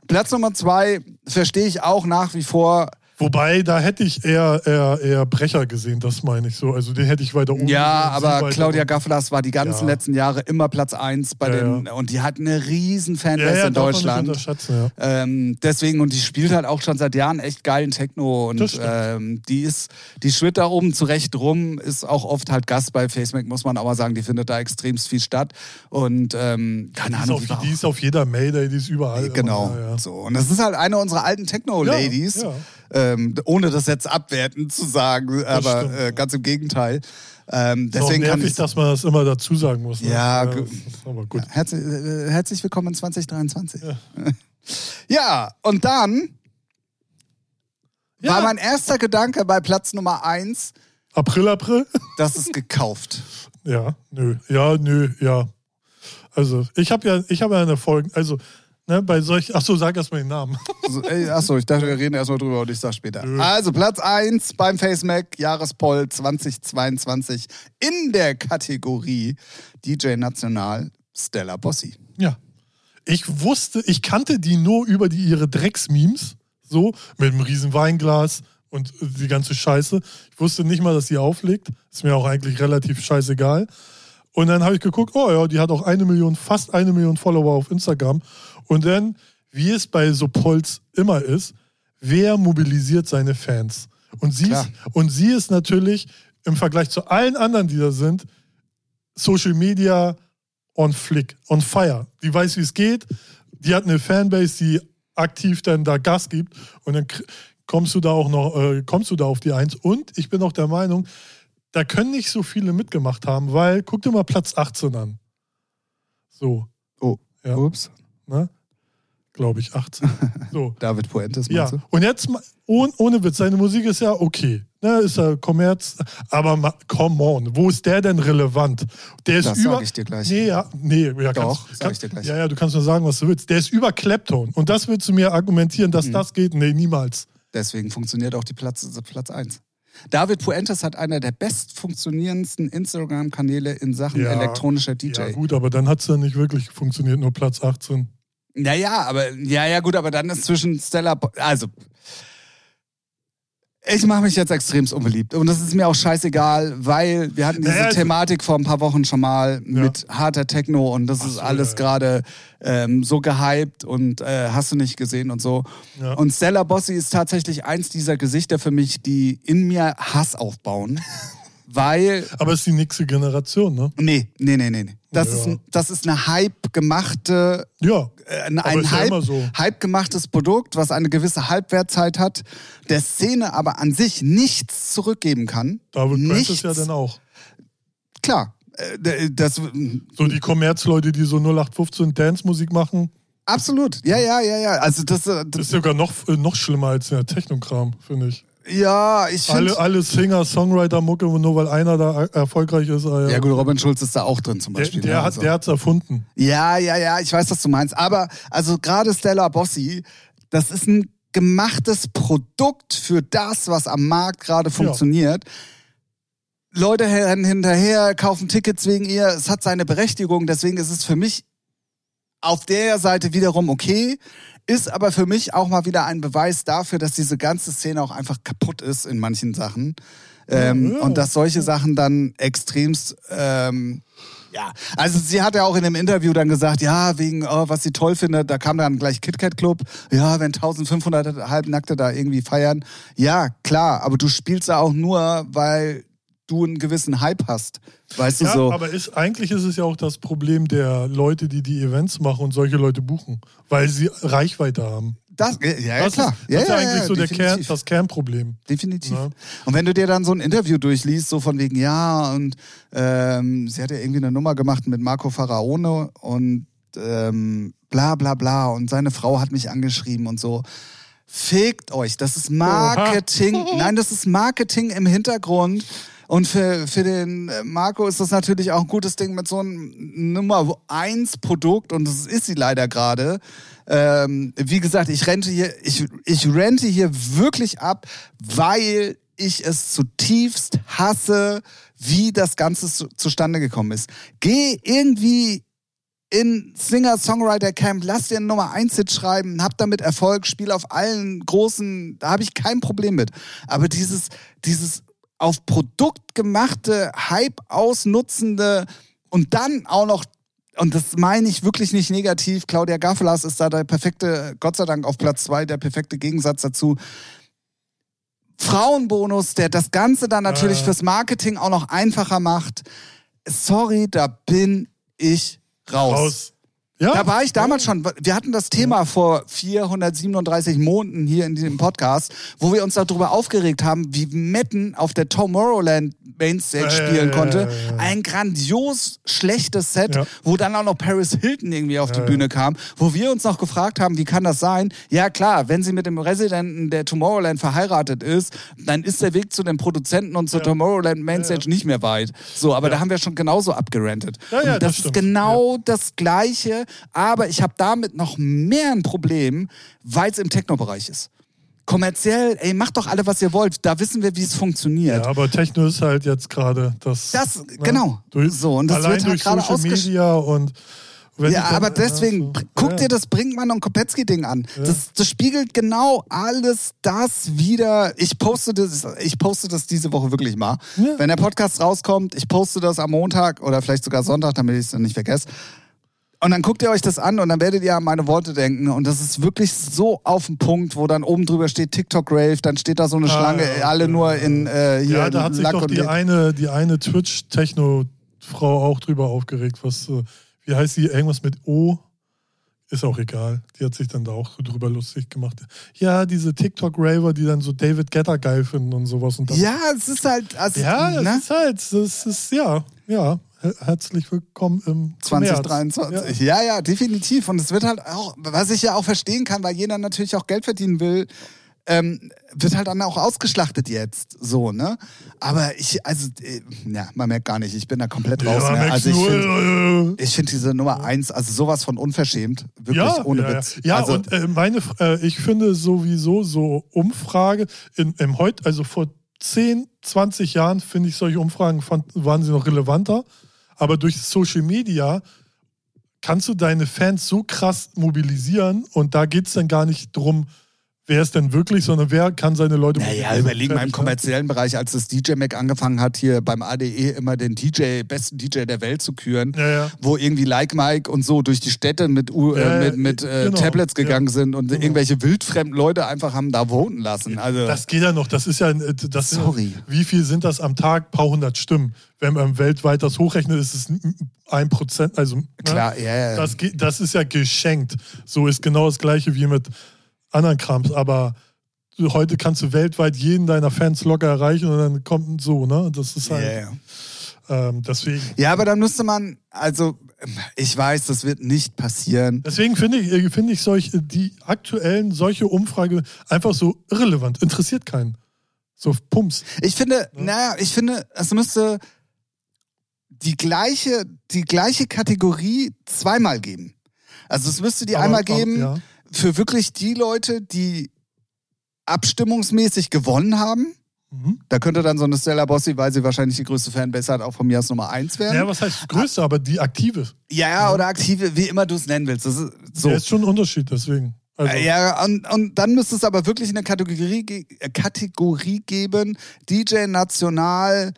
Platz Nummer 2 verstehe ich auch nach wie vor. Wobei, da hätte ich eher, eher, eher Brecher gesehen, das meine ich so. Also, den hätte ich weiter oben. Ja, gesehen, aber Claudia. Gafflas war die ganzen Ja. letzten Jahre immer Platz 1 bei Ja, den und die hat eine riesen ja, Fanbase ja, in Deutschland. ja. Ähm, deswegen, und die spielt halt auch schon seit Jahren echt geilen Techno und ähm, die ist, die schwirrt da oben zurecht rum, ist auch oft halt Gast bei Facebook, muss man auch mal sagen, die findet da extremst viel statt. Und ähm, keine Die ist, Ahnung, auf, die ist auf jeder Mayday, die ist überall. Genau. Ja, ja. So. Und das ist halt eine unserer alten Techno-Ladies. Ja, ja. Ähm, ohne das jetzt abwertend zu sagen, aber stimmt, äh, ja. ganz im Gegenteil. Ähm, deswegen kann nervig, ich. dass man das immer dazu sagen muss. Ne? Ja, das ist aber gut. Herzlich, äh, herzlich willkommen in 2023. Ja. Ja, und dann Ja. war mein erster Gedanke bei Platz Nummer eins, April, April? das ist gekauft. Ja, nö. Ja, nö, ja. Also, ich habe ja, ich habe ja eine Folge, also, ne, bei solch, ach so, sag erst mal den Namen. So, ey, achso, ich dachte, wir reden erstmal drüber und ich sag später. Nö. Also Platz 1 beim FaceMac Jahrespoll 2022 in der Kategorie DJ National Stella Bossi. Ja. Ich wusste, ich kannte die nur über die ihre Drecksmemes, so, mit einem riesen Weinglas und die ganze Scheiße. Ich wusste nicht mal, dass sie auflegt. Ist mir auch eigentlich relativ scheißegal. Und dann habe ich geguckt, oh ja, die hat auch eine Million, fast eine Million Follower auf Instagram. Und dann, wie es bei so Polls immer ist, wer mobilisiert seine Fans? Und sie, Klar. ist, und sie ist natürlich im Vergleich zu allen anderen, die da sind, Social Media on flick, on fire. Die weiß, wie es geht. Die hat eine Fanbase, die aktiv dann da Gas gibt. Und dann kommst du da auch noch, äh, kommst du da auf die Eins. Und ich bin auch der Meinung, da können nicht so viele mitgemacht haben, weil guck dir mal Platz 18 an. So, Oh, Ja. ups. ne? Glaube ich, 18. So. David Puentes, Ja, du? und jetzt, ohne, ohne Witz, seine Musik ist ja okay. Ne, ist ja Kommerz, aber come on, wo ist der denn relevant? Der ist Das über. sag ich dir gleich. Nee, ja, nee, ja, Doch, kannst, sag kann- ich dir gleich. Ja, ja, du kannst nur sagen, was du willst. Der ist über Clapton. Und das willst du mir argumentieren, dass das geht? Nee, niemals. Deswegen funktioniert auch die Platz, Platz 1. David Puentes hat einer der best funktionierendsten Instagram-Kanäle in Sachen Ja, elektronischer DJ. Ja, gut, aber dann hat es ja nicht wirklich funktioniert, nur Platz 18. Naja, aber ja, ja, gut, aber dann ist zwischen Stella. Also. Ich mache mich jetzt extremst unbeliebt. Und das ist mir auch scheißegal, weil wir hatten diese Naja, also- Thematik vor ein paar Wochen schon mal mit harter Techno und das Ach ist so, alles ja, ja. gerade ähm, so gehypt und äh, hast du nicht gesehen und so. Ja. Und Stella Bossi ist tatsächlich eins dieser Gesichter für mich, die in mir Hass aufbauen. weil Aber es ist die nächste Generation, ne? Nee, nee, nee, nee. Das, Ja. ist, ein- das ist eine Hype gemachte, Ja. äh, ein, ein ist ja Hype, immer so. Hype gemachtes Produkt, was eine gewisse Halbwertzeit hat, der Szene aber an sich nichts zurückgeben kann. David nichts. ist ja dann auch. Klar, äh, das So die Kommerzleute, die so 0815 Dance-Musik machen, absolut. Ja, ja, ja, ja. Also das, äh, das ist sogar noch, äh, noch schlimmer als der Technokram, finde ich. Ja, ich Alle, finde. alle Singer, Songwriter-Mucke, nur weil einer da er- erfolgreich ist. äh, Ja gut, Robin Schulz ist da auch drin zum Beispiel. der, ne? hat Also- der hat's erfunden. Ja, ja, ja, ich weiß, was du meinst. Aber also gerade Stella Bossi, das ist ein gemachtes Produkt für das, was am Markt gerade funktioniert. Leute rennen hinterher, kaufen Tickets wegen ihr. Es hat seine Berechtigung. Deswegen ist es für mich auf der Seite wiederum okay. Ist aber für mich auch mal wieder ein Beweis dafür, dass diese ganze Szene auch einfach kaputt ist in manchen Sachen. Ähm, Ja. Und dass solche Sachen dann extremst ähm, ja, also sie hat ja auch in dem Interview dann gesagt, ja, wegen, oh, was sie toll findet, da kam dann gleich KitKat Club, ja, wenn 1500 Halbnackte da irgendwie feiern. Ja, klar, aber du spielst da auch nur, weil du einen gewissen Hype hast. Weißt du Ja, so? aber ist, eigentlich ist es ja auch das Problem der Leute, die die Events machen und solche Leute buchen, weil sie Reichweite haben. Das, ja, ja, das klar. ist, das ist ja, eigentlich ja, so der Kern, das Kernproblem. Definitiv. Ja. Und wenn du dir dann so ein Interview durchliest, so von wegen, ja, und ähm, sie hat ja irgendwie eine Nummer gemacht mit Marco Faraone und ähm, bla bla bla und seine Frau hat mich angeschrieben und so. Fickt euch, das ist Marketing. Nein, das ist Marketing im Hintergrund. Und für, für den äh, Marco ist das natürlich auch ein gutes Ding mit so einem Nummer 1 Produkt und das ist sie leider gerade. Ähm, wie gesagt, ich rente hier, ich, ich rente hier wirklich ab, weil ich es zutiefst hasse, wie das Ganze zu, zustande gekommen ist. Geh irgendwie in Singer-Songwriter-Camp, lass dir einen Nummer 1-Hit schreiben, hab damit Erfolg, spiel auf allen großen, da habe ich kein Problem mit. Aber dieses, dieses auf Produkt gemachte, Hype ausnutzende und dann auch noch, und das meine ich wirklich nicht negativ, Claudia Gaffelas ist da der perfekte, Gott sei Dank auf Platz zwei, der perfekte Gegensatz dazu. Frauenbonus, der das Ganze dann natürlich Ja. fürs Marketing auch noch einfacher macht. Sorry, da bin ich raus. Raus. Ja, Da war ich damals schon. Wir hatten das Thema vor 437 Monaten hier in diesem Podcast, wo wir uns darüber aufgeregt haben, wie Metten auf der Tomorrowland Mainstage spielen konnte. Ein grandios schlechtes Set, Ja. wo dann auch noch Paris Hilton irgendwie auf die Ja, Bühne kam, wo wir uns noch gefragt haben, wie kann das sein? Ja klar, wenn sie mit dem Residenten der Tomorrowland verheiratet ist, dann ist der Weg zu den Produzenten und zur. Tomorrowland Mainstage nicht mehr weit. So, aber da haben wir schon genauso abgerantet. Das das, ist genau das Gleiche, aber ich habe damit noch mehr ein Problem, weil es im Techno-Bereich ist. Kommerziell, ey, macht doch alle, was ihr wollt. Da wissen wir, wie es funktioniert. Ja, aber Techno ist halt jetzt gerade das. Das, genau. Durch, So, und das allein wird halt durch gerade Media und. Ja, dann- aber deswegen, ja, so, guck ja. dir das Brinkmann und Kopetzky-Ding an. Das, das spiegelt genau alles das wieder. Ich poste das, ich poste das diese Woche wirklich mal. Ja. Wenn der Podcast rauskommt, ich poste das am Montag oder vielleicht sogar Sonntag, damit ich es dann nicht vergesse. Und dann guckt ihr euch das an und dann werdet ihr an meine Worte denken. Und das ist wirklich so auf den Punkt, wo dann oben drüber steht TikTok Rave, dann steht da so eine Ah, Schlange, ja, alle okay. nur in äh, hier Ja, da hat sich Lack doch die eine, die eine Twitch-Techno-Frau auch drüber aufgeregt. Was, äh, wie heißt die? Irgendwas mit O? Ist auch egal. Die hat sich dann da auch drüber lustig gemacht. Ja, diese TikTok-Raver, die dann so David Getter geil finden und sowas. Und das, Ja, es ist halt. Also, ja, ne? ist halt, das ist, ja, ja. Her- Herzlich willkommen im zum März. 2023. Ja. ja, definitiv. Und es wird halt auch, was ich ja auch verstehen kann, weil jeder natürlich auch Geld verdienen will, ähm, wird halt dann auch ausgeschlachtet jetzt. So, ne? Aber ich, also, äh, ja, man merkt gar nicht, ich bin da komplett Ja, raus. ja ne? Also ich finde äh, ich find diese Nummer eins, also sowas von unverschämt, wirklich ja, ohne ja, Witz. Ja, also, und äh, meine, äh, ich finde sowieso so Umfrage in, im heute, also vor 10, 20 Jahren finde ich solche Umfragen fand, waren sie noch relevanter, aber durch Social Media kannst du deine Fans so krass mobilisieren und da geht es dann gar nicht drum, wer ist denn wirklich, sondern wer kann seine Leute Naja, mobilisieren. überleg mal im ne? kommerziellen Bereich, als das DJ Mac angefangen hat, hier beim ADE immer den DJ, besten DJ der Welt zu küren, Ja, ja. wo irgendwie Like Mike und so durch die Städte mit, U Ja, äh, ja, mit, mit äh, genau, Tablets gegangen sind und genau. irgendwelche wildfremden Leute einfach haben da voten lassen. Also, Das geht ja noch, das ist ja, äh, das sind- Sorry. wie viel sind das am Tag? Paar hundert Stimmen. Wenn man weltweit das hochrechnet, ist es ein Prozent, also ne? klar, ja, ja. Das, das ist ja geschenkt. So ist genau das gleiche wie mit anderen Krams. Aber heute kannst du weltweit jeden deiner Fans locker erreichen und dann kommt so, ne? Das ist ja, halt, ja. ähm, deswegen. ja, aber dann müsste man, also ich weiß, das wird nicht passieren. Deswegen finde ich, äh, finde ich solche, die aktuellen, solche Umfrage einfach so irrelevant. Interessiert keinen. So Pumps. Ich finde, naja, ich finde, es müsste die gleiche, die gleiche Kategorie zweimal geben. Also es müsste die Aber- einmal geben ja. Für wirklich die Leute, die abstimmungsmäßig gewonnen haben. Mhm. Da könnte dann so eine Stella Bossi, weil sie wahrscheinlich die größte Fanbase hat, auch von mir aus Nummer eins werden. Ja, was heißt größte, aber die aktive. Ja, oder aktive, wie immer du es nennen willst. Das ist so. Ist schon ein Unterschied, deswegen. Also, Ja, und, und dann müsste es aber wirklich eine Kategorie, Kategorie geben, DJ National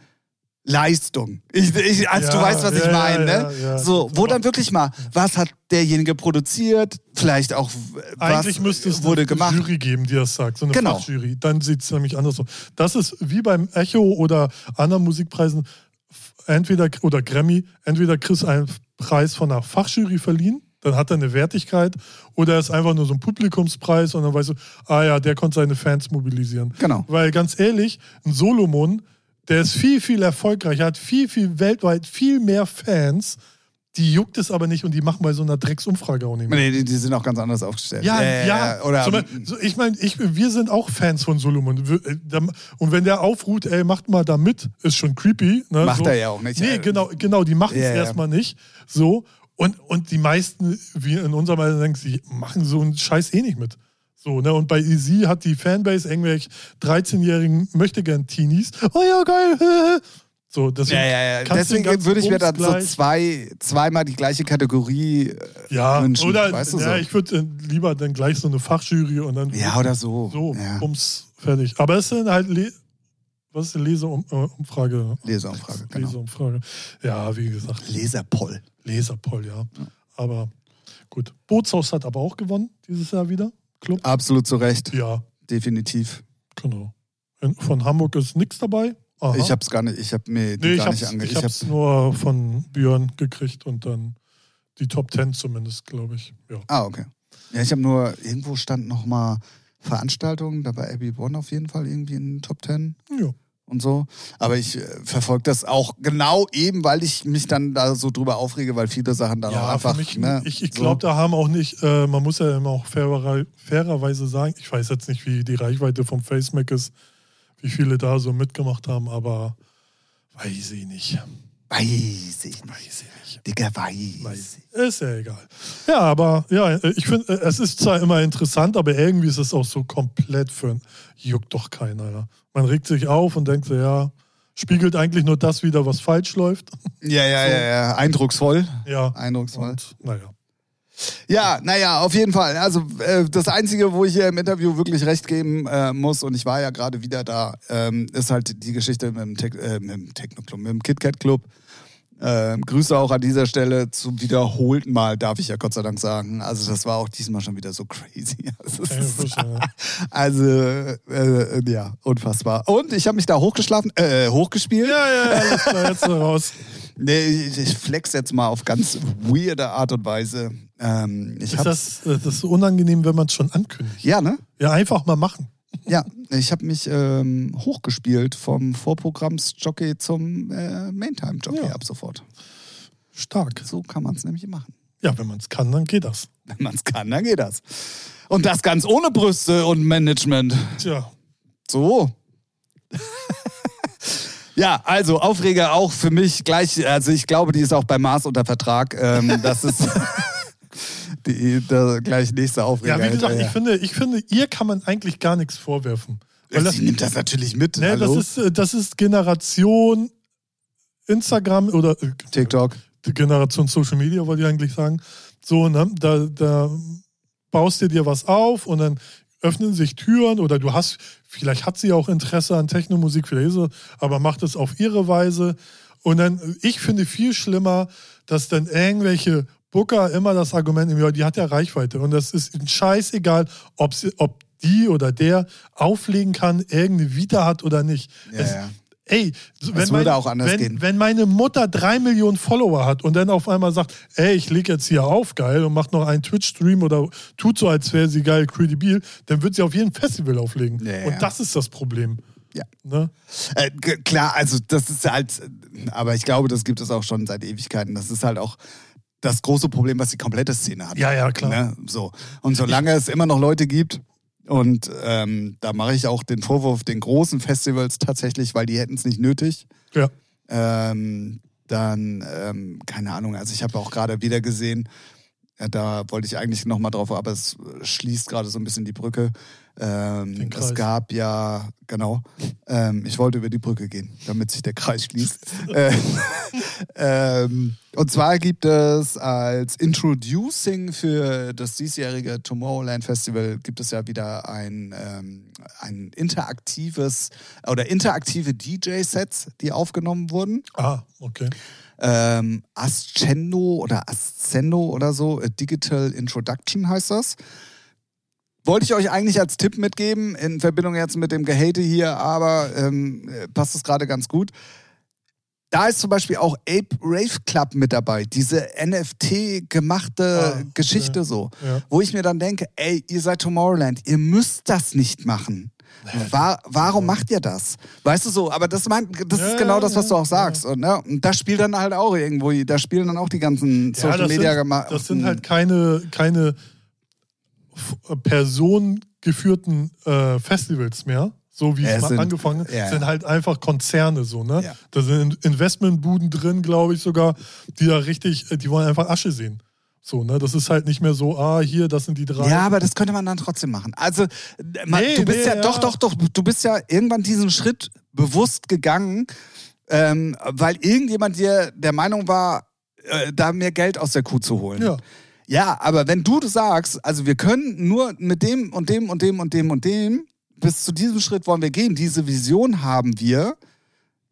Leistung. Ich, ich, also du Ja, weißt, was ich ja, meine, ja, ne? ja. So, wo dann wirklich mal, was hat derjenige produziert? Vielleicht auch, w- Eigentlich was müsste es wurde eine gemacht. Jury geben, die das sagt, so eine Genau. Fachjury. Dann sieht es nämlich anders aus. Das ist wie beim Echo oder anderen Musikpreisen, entweder oder Grammy, entweder kriegst du einen Preis von einer Fachjury verliehen, dann hat er eine Wertigkeit, oder er ist einfach nur so ein Publikumspreis und dann weißt du, ah ja, der konnte seine Fans mobilisieren. Genau. Weil ganz ehrlich, ein Solomon, der ist viel, viel erfolgreicher, hat viel, viel weltweit viel mehr Fans. Die juckt es aber nicht und die machen bei so einer Drecksumfrage auch nicht mehr. Nee, die, die sind auch ganz anders aufgestellt. Ja, Äh, ja. Oder, Zum Beispiel, so, ich meine, ich, wir sind auch Fans von Solomon. Äh, Und wenn der aufruht, ey, macht mal da mit, ist schon creepy. Ne? Macht so. er ja auch nicht. Nee, genau, genau, die machen es ja. erstmal nicht. So. Und, und die meisten, wie in unserem Alter, denken, sie machen so einen Scheiß eh nicht mit. So, ne? Und bei Easy hat die Fanbase irgendwelche 13-jährigen Möchtegern-Teenies. Oh ja, geil. So, deswegen ja, ja, ja. Deswegen würde ich mir dann Bums so gleich- zwei, zweimal die gleiche Kategorie. äh, ja, wünschen, oder weißt du ja, so. ich würde äh, lieber dann gleich so eine Fachjury und dann Ja, oder so. so, ja. Bums, fertig. Aber es sind halt, Le was ist eine Leseumfrage? Leserumfrage, genau. Leseumfrage. Ja, wie gesagt, Leserpoll. Leserpoll, ja. Aber gut. Bootshaus hat aber auch gewonnen dieses Jahr wieder. Club. Absolut zu Recht. Ja, Definitiv. genau. Von Hamburg ist nichts dabei. Aha. Ich hab's gar nicht, ich hab mir die nee, gar nicht ange... ich Ich hab, hab's nur von Björn gekriegt und dann die Top 10 zumindest, glaube ich. Ja. ah, okay. Ja, ich habe nur, irgendwo stand noch mal Veranstaltungen, da war Abby One auf jeden Fall irgendwie in den Top Ten ja. Und so. Aber ich äh, verfolge das auch genau eben, weil ich mich dann da so drüber aufrege, weil viele Sachen auch Ja, einfach. für mich, ne, ich, ich so. glaube, da haben auch nicht, äh, man muss ja immer auch fairer, fairerweise sagen, ich weiß jetzt nicht, wie die Reichweite vom FaceMac ist, wie viele da so mitgemacht haben, aber weiß ich nicht. Weiß ich nicht. Weiß ich nicht. Digga, weiß, Weiß. Ist ja egal. Ja, aber ja, ich finde, es ist zwar immer interessant, aber irgendwie ist es auch so komplett für ein juckt doch keiner. Ja. Man regt sich auf und denkt so, ja, spiegelt eigentlich nur das wieder, was falsch läuft. Ja, ja, ja, ja. Eindrucksvoll. Ja. Eindrucksvoll. Und naja. Ja, naja, auf jeden Fall. Also äh, das Einzige, wo ich hier im Interview wirklich recht geben äh, muss, und ich war ja gerade wieder da, ähm, ist halt die Geschichte mit dem, Tech, äh, mit dem Techno-Club, mit dem KitKat Ähm, Grüße auch an dieser Stelle zum wiederholten Mal, darf ich ja Gott sei Dank sagen. Also das war auch diesmal schon wieder so crazy. Also, ist- also äh, ja, unfassbar. Und ich habe mich da hochgeschlafen, äh, hochgespielt. Ja, ja, ja, alles klar, jetzt raus. Nee, ich, ich flex jetzt mal auf ganz weirde Art und Weise. Ähm, Ist das, äh, das ist so unangenehm, wenn man es schon ankündigt. ja, ne? Ja, einfach mal machen. Ja, ich habe mich ähm, hochgespielt vom Vorprogrammsjockey zum äh, Maintime-Jockey Ja. ab sofort. Stark. So kann man es nämlich machen. Ja, wenn man es kann, dann geht das. Wenn man es kann, dann geht das. Und das ganz ohne Brüste und Management. Tja, So. ja, also Aufreger auch für mich gleich. Also ich glaube, die ist auch bei Mars unter Vertrag. Ähm, das ist die, der gleich nächste Aufreger. ja wie gesagt, ich finde, ich finde, ihr kann man eigentlich gar nichts vorwerfen. Weil das, Sie nimmt das natürlich mit. ne, das, Hallo? ist, äh, das ist Generation Instagram oder äh, TikTok. die Generation Social Media, wollte ich eigentlich sagen. So, ne, da, da baust du dir was auf und dann öffnen sich Türen oder du hast, vielleicht hat sie auch Interesse an Technomusik, vielleicht sie, aber macht es auf ihre Weise. Und dann, ich finde viel schlimmer, dass dann irgendwelche Booker immer das Argument ja, die hat ja Reichweite. Und das ist ein scheißegal, ob, sie, ob die oder der auflegen kann, irgendeine Vita hat oder nicht. Ja, es, ja. Ey, wenn, würde meine, auch anders wenn, gehen. wenn meine Mutter drei Millionen Follower hat und dann auf einmal sagt, ey, ich leg jetzt hier auf, geil, und macht noch einen Twitch-Stream oder tut so, als wäre sie geil, credibil, dann wird sie auf jedem Festival auflegen. Ja. Und das ist das Problem. Ja. Ne? Äh, klar, also das ist halt, aber ich glaube, das gibt es auch schon seit Ewigkeiten. Das ist halt auch das große Problem, was die komplette Szene hat. Ja, ja, klar. Ne? So. Und solange es immer noch Leute gibt, und ähm, da mache ich auch den Vorwurf den großen Festivals tatsächlich, weil die hätten es nicht nötig. Ja. Ähm, dann, ähm, keine Ahnung, also ich habe auch gerade wieder gesehen, äh, da wollte ich eigentlich nochmal drauf, aber es schließt gerade so ein bisschen die Brücke. Ähm, es gab ja, genau, ähm, ich wollte über die Brücke gehen, damit sich der Kreis schließt. äh, ähm, und zwar gibt es als Introducing für das diesjährige Tomorrowland Festival gibt es ja wieder ein, ähm, ein interaktives oder interaktive DJ-Sets, die aufgenommen wurden Ah, okay. ähm, Ascendo oder Ascendo oder so, a Digital Introduction heißt das. Wollte ich euch eigentlich als Tipp mitgeben, in Verbindung jetzt mit dem Gehate hier, aber ähm, äh, passt es gerade ganz gut. Da ist zum Beispiel auch Ape Rave Club mit dabei, diese NFT-gemachte Ah, Geschichte ja. so, Ja. wo ich mir dann denke, ey, ihr seid Tomorrowland, ihr müsst das nicht machen. Wa warum macht ihr das? Weißt du so, aber das, mein, das Ja, ist genau das, was du ja, auch sagst. Und, ne? und das spielt dann halt auch irgendwo, da spielen dann auch die ganzen Social das Media sind, gemacht. Das sind halt keine, keine personengeführten äh, Festivals mehr. So wie Ja, es mal sind- angefangen ja, sind halt einfach Konzerne so, ne? Ja. Da sind Investmentbuden drin, glaube ich sogar, die da richtig, äh, die wollen einfach Asche sehen. So, ne? Das ist halt nicht mehr so, ah, hier, das sind die drei. Ja, aber das könnte man dann trotzdem machen. Also, man, Nee, du bist nee, ja, ja. doch, doch, doch, du bist ja irgendwann diesen Schritt bewusst gegangen, ähm, weil irgendjemand dir der Meinung war, äh, da mehr Geld aus der Kuh zu holen. Ja. Ja, aber wenn du sagst, also wir können nur mit dem und dem und dem und dem und dem, bis zu diesem Schritt wollen wir gehen, diese Vision haben wir,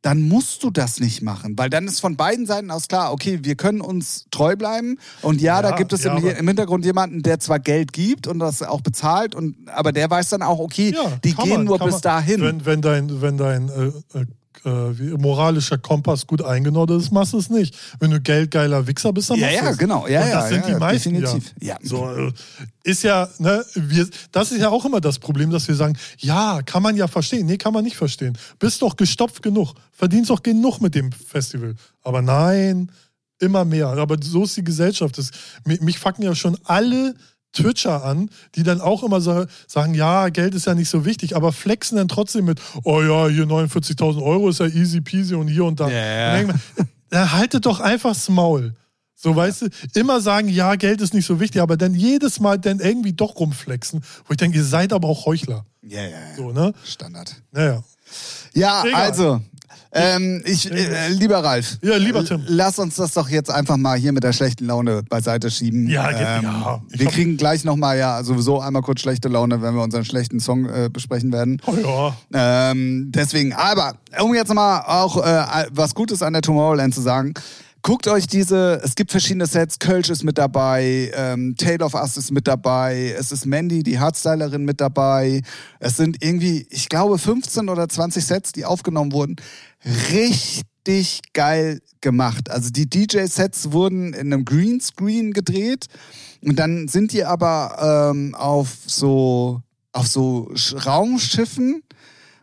dann musst du das nicht machen, weil dann ist von beiden Seiten aus klar, okay, wir können uns treu bleiben und ja, da Ja, gibt es ja, im, im Hintergrund jemanden, der zwar Geld gibt und das auch bezahlt, und, aber der weiß dann auch, okay, Ja, die gehen man, nur bis man. dahin. Wenn, wenn dein, wenn dein äh, äh, moralischer Kompass gut eingenordet ist, machst du es nicht. Wenn du geldgeiler Wichser bist, dann ja, machst du ja, es. genau, ja, Und ja, das sind ja, die ja, meisten, definitiv. ja. Ja. So, äh, ist ja, ne, wir, das ist ja auch immer das Problem, dass wir sagen, ja, kann man ja verstehen. Nee, kann man nicht verstehen. Bist doch gestopft genug. Verdienst doch genug mit dem Festival. Aber nein, immer mehr. Aber so ist die Gesellschaft. Das, mich, mich fucken ja schon alle Twitcher an, die dann auch immer so, sagen, ja, Geld ist ja nicht so wichtig, aber flexen dann trotzdem mit, oh ja, hier 49.000 Euro ist ja easy peasy und hier und da. Ja. Und dann haltet doch einfach das Maul. So, weißt du, immer sagen, ja, Geld ist nicht so wichtig, aber dann jedes Mal dann irgendwie doch rumflexen, wo ich denke, ihr seid aber auch Heuchler. Ja, ja, ja. So, ne? Standard. Naja. Ja, Egal. also, ähm, ich, äh, lieber Ralf, Ja, lieber Tim. lass uns das doch jetzt einfach mal hier mit der schlechten Laune beiseite schieben. Ja, ähm, ja. Wir hab- kriegen gleich nochmal ja sowieso einmal kurz schlechte Laune, wenn wir unseren schlechten Song äh, besprechen werden. Oh ja. Ähm, deswegen, aber um jetzt mal auch äh, was Gutes an der Tomorrowland zu sagen. Guckt euch diese, es gibt verschiedene Sets, Kölsch ist mit dabei, ähm, Tale of Us ist mit dabei, es ist Mandy, die Hardstylerin mit dabei. Es sind irgendwie, ich glaube, 15 oder 20 Sets, die aufgenommen wurden. Richtig geil gemacht. Also die DJ-Sets wurden in einem Greenscreen gedreht und dann sind die aber ähm, auf so auf so Sch- Raumschiffen,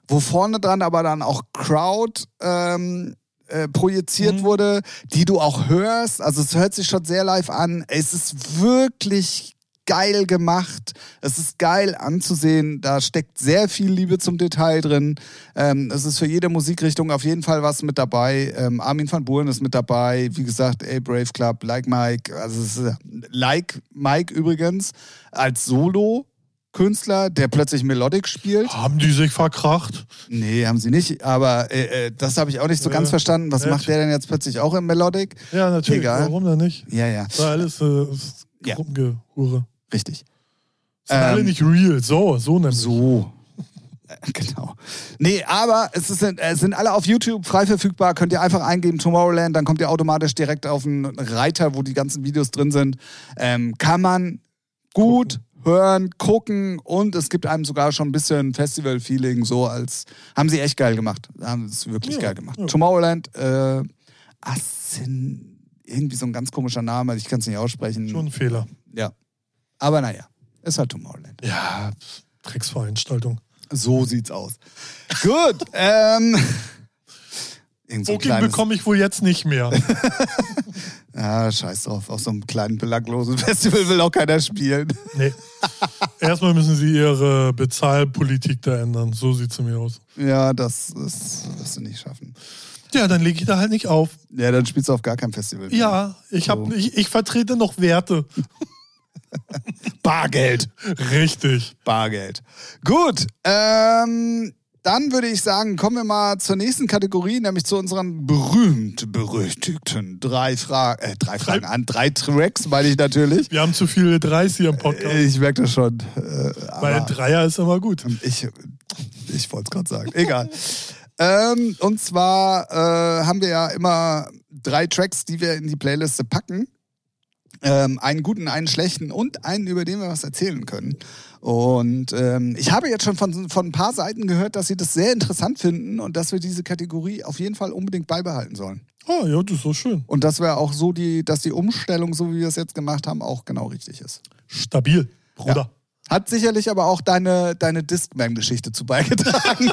wo vorne dran aber dann auch Crowd ähm, äh, projiziert Mhm. wurde, die du auch hörst. Also es hört sich schon sehr live an. Es ist wirklich geil gemacht. Es ist geil anzusehen. Da steckt sehr viel Liebe zum Detail drin. Ähm, es ist für jede Musikrichtung auf jeden Fall was mit dabei. Ähm, Armin van Buuren ist mit dabei. Wie gesagt, A Brave Club, Like Mike. Also es ist, äh, Like Mike übrigens als Solo. Künstler, der plötzlich Melodic spielt. Haben die sich verkracht? Nee, haben sie nicht, aber äh, äh, das habe ich auch nicht so Äh, ganz verstanden. Was äh, macht der denn jetzt plötzlich auch im Melodic? Ja, natürlich. Egal. Warum denn nicht? Ja, ja, war alles äh, ist Ja. Gruppengehure. richtig. Sind alle Ähm, nicht real. So, so nämlich. So. Äh, Genau. Nee, aber es, ist, es sind alle auf YouTube frei verfügbar. Könnt ihr einfach eingeben Tomorrowland, dann kommt ihr automatisch direkt auf einen Reiter, wo die ganzen Videos drin sind. Ähm, kann man gut hören, gucken und es gibt einem sogar schon ein bisschen Festival-Feeling, so als haben sie echt geil gemacht. Haben es wirklich Ja, geil gemacht. ja. Tomorrowland, äh, Assin, irgendwie so ein ganz komischer Name, ich kann es nicht aussprechen. Schon ein Fehler. Ja. Aber naja, ist halt Tomorrowland. Ja, Drecksveranstaltung. So sieht's aus. Gut. ähm, irgend so Booking bekomme ich wohl jetzt nicht mehr. ah, scheiß drauf. Auf so einem kleinen belanglosen Festival will auch keiner spielen. Nee. Erstmal müssen sie ihre Bezahlpolitik da ändern. So sieht es mir aus. Ja, das, das wirst du nicht schaffen. Ja, dann lege ich da halt nicht auf. Ja, dann spielst du auf gar keinem Festival. mehr. Ja, ich, hab, So. ich, ich vertrete noch Werte. Bargeld. Richtig. Bargeld. Gut, ähm, dann würde ich sagen, kommen wir mal zur nächsten Kategorie, nämlich zu unseren berühmt berüchtigten drei Fragen, äh, drei Fragen an, drei Tracks, meine ich natürlich. Wir haben zu viele Dreis hier im Podcast. Ich merke das schon. Äh, Weil aber Dreier ist immer gut. ich ich wollte es gerade sagen. Egal. ähm, und zwar äh, haben wir ja immer drei Tracks, die wir in die Playliste packen. Ähm, einen guten, einen schlechten und einen, über den wir was erzählen können. Und ähm, ich habe jetzt schon von, von ein paar Seiten gehört, dass sie das sehr interessant finden und dass wir diese Kategorie auf jeden Fall unbedingt beibehalten sollen. Oh, ja, das ist so schön. Und dass wir auch so die, dass die Umstellung, so wie wir es jetzt gemacht haben, auch genau richtig ist. Stabil, Bruder. Hat sicherlich aber auch deine, deine Discman-Geschichte zu beigetragen.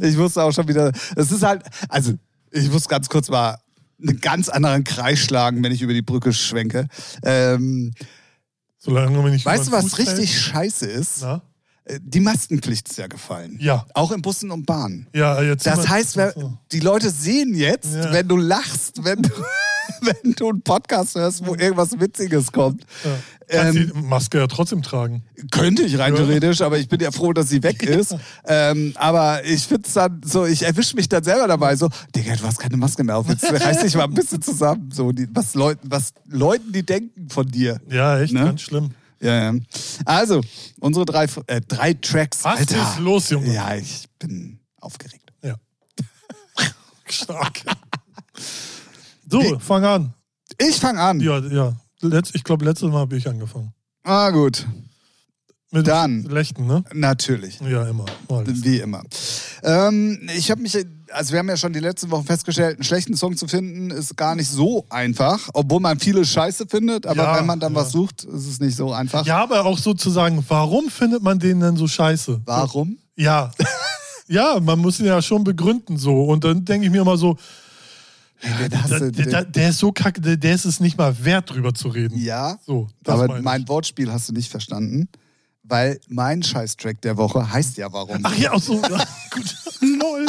ich wusste auch schon wieder, es ist halt, also ich muss ganz kurz mal einen ganz anderen Kreis schlagen, wenn ich über die Brücke schwenke. Ähm, Solange wir nicht weißt du, was richtig scheiße ist? Na? Äh, Die Maskenpflicht ist ja gefallen. Ja. Auch in Bussen und Bahnen. Ja, jetzt Das heißt, so. die Leute sehen jetzt, Ja. wenn du lachst, wenn du, wenn du einen Podcast hörst, wo irgendwas Witziges kommt. Ja. Kannst Ähm, die Maske ja trotzdem tragen. Könnte ich rein Ja. theoretisch, aber ich bin ja froh, dass sie weg ist. ähm, aber ich finde es dann so, ich erwische mich dann selber dabei, so, Digga, du hast keine Maske mehr auf, jetzt reiß dich mal ein bisschen zusammen. So, die, was, Leuten, was Leuten, die denken von dir. Ja, echt Ne? ganz schlimm. Ja, ja. Also, unsere drei, äh, drei Tracks. Was Alter. ist los, Junge? Ja, ich bin aufgeregt. Ja. Stark. So, Wie- fang an. Ich fange an. Ja, ja. Letz, ich glaube, letztes Mal habe ich angefangen. Ah, gut. Mit Dann. Lechten, ne? Natürlich. Ja, immer. Alles. Wie immer. Ähm, ich habe mich, also wir haben ja schon die letzten Wochen festgestellt, einen schlechten Song zu finden ist gar nicht so einfach, obwohl man viele Scheiße findet, aber Ja, wenn man dann ja. was sucht, ist es nicht so einfach. Ja, aber auch sozusagen, warum findet man den denn so scheiße? Warum? Ja. ja, man muss ihn ja schon begründen so. Und dann denke ich mir immer so, Hast der, du- der, ist so kacke, der, ist es nicht mal wert, drüber zu reden. ja, So, aber mein Wortspiel hast du nicht verstanden, weil mein Scheißtrack der Woche heißt ja Warum. Ach ja, auch so. Ja, gut. LOL.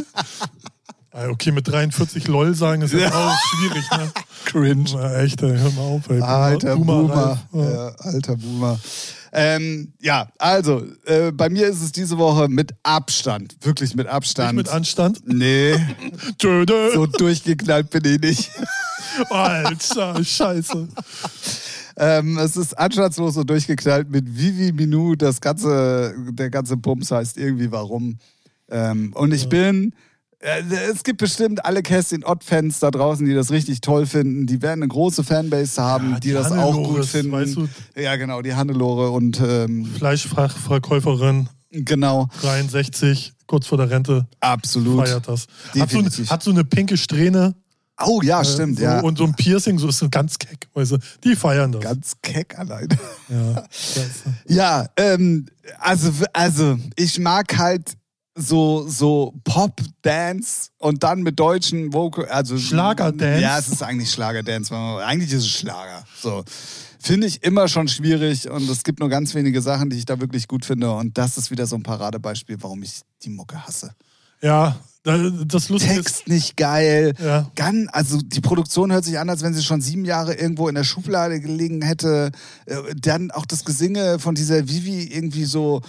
Ah, Okay, mit 43 LOL sagen ist ja auch schwierig, ne? Cringe. Na, echt, ey, hör mal auf, ey. Alter Boomer. Ja. Ja, alter Boomer. Ähm, ja, also, äh, bei mir ist es diese Woche mit Abstand. Wirklich mit Nicht Abstand. mit Anstand. nee, Töde. so durchgeknallt bin ich nicht. Alter, scheiße. Ähm, es ist anstandslos und durchgeknallt mit Vivi Minou. Das ganze, der ganze Bums heißt irgendwie Warum. Ähm, und ich bin. Äh, Es gibt bestimmt alle Kerstin Ott-Fans da draußen, die das richtig toll finden. Die werden eine große Fanbase haben, Ja, die, die das auch gut finden. weißt du? Ja, genau, die Hannelore und ähm, Fleischfachverkäuferin, genau, 63, kurz vor der Rente, absolut. feiert das. Hat so, hat so eine pinke Strähne. Oh ja, äh, stimmt, so, ja. Und so ein Piercing, so ist so ganz keck, weißt du. Die feiern das. Ganz keck allein. ja. Ja, ähm, also, also ich mag halt so, so Pop, Dance und dann mit deutschen Vocal, also Schlagerdance? Ja, es ist eigentlich Schlagerdance. Eigentlich ist es Schlager. So. Finde ich immer schon schwierig und es gibt nur ganz wenige Sachen, die ich da wirklich gut finde und das ist wieder so ein Paradebeispiel, warum ich die Mucke hasse. Ja, da- das Lustige ist, Text nicht geil. Ja. Gan, also die Produktion hört sich an, als wenn sie schon sieben Jahre irgendwo in der Schublade gelegen hätte. Äh, Dann auch das Gesinge von dieser Vivi irgendwie so,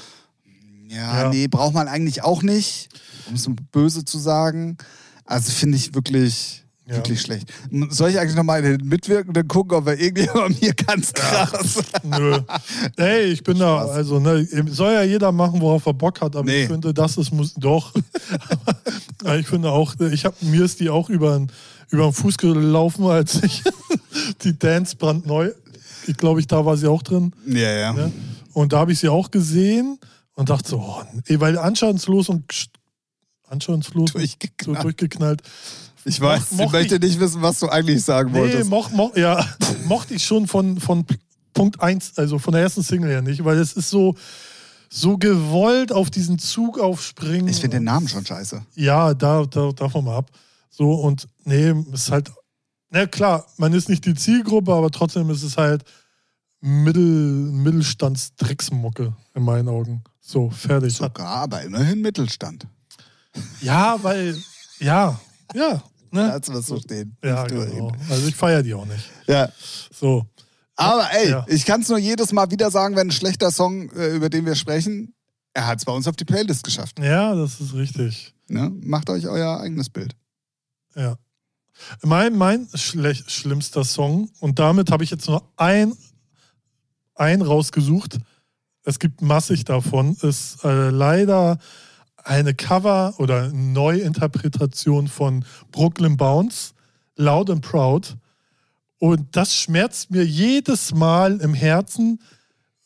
ja, Ja. nee, braucht man eigentlich auch nicht, um es böse zu sagen. Also finde ich wirklich, Ja. wirklich schlecht. Soll ich eigentlich nochmal in den Mitwirkenden gucken, ob wir irgendwie bei mir ganz krass. Nö. Hey, ich bin da, Spaß. also, ne, soll ja jeder machen, worauf er Bock hat, aber Nee. ich finde, das ist, muss, doch. Ich finde auch, ich habe, mir ist die auch über den, über den Fuß gelaufen, als ich die Dance brandneu, ich glaube, ich, da war sie auch drin. Ja, ja. Ne? Und da habe ich sie auch gesehen und dachte so, oh, nee, weil anschauungslos und anschauungslos und Durchgeknallt. so durchgeknallt. Ich weiß, Moch- ich möchte nicht wissen, was du eigentlich sagen Nee, wolltest. moch, moch, ja, mochte ich schon von, von Punkt 1, also von der ersten Single her nicht, weil es ist so, so gewollt auf diesen Zug aufspringen. Ich finde den Namen schon scheiße. Ja, da, da davon mal ab. So, und nee, ist halt, na klar, man ist nicht die Zielgruppe, aber trotzdem ist es halt Mittel, Mittelstandsdrecksmucke in meinen Augen. So, fertig. Sogar, aber immerhin Mittelstand. ja, weil, ja, ja, ne? Lass was so stehen. Ja, genau. Also ich feiere die auch nicht. Ja, So. Aber ey, Ja. ich kann es nur jedes Mal wieder sagen, wenn ein schlechter Song, äh, über den wir sprechen, er hat es bei uns auf die Playlist geschafft. Ja, das ist richtig. Ne? Macht euch euer eigenes Bild. Ja. Mein, mein schlech, schlimmster Song, und damit habe ich jetzt nur ein, ein rausgesucht. Es gibt massig davon, ist äh, leider eine Cover- oder Neuinterpretation von Brooklyn Bounce, Loud and Proud. Und das schmerzt mir jedes Mal im Herzen,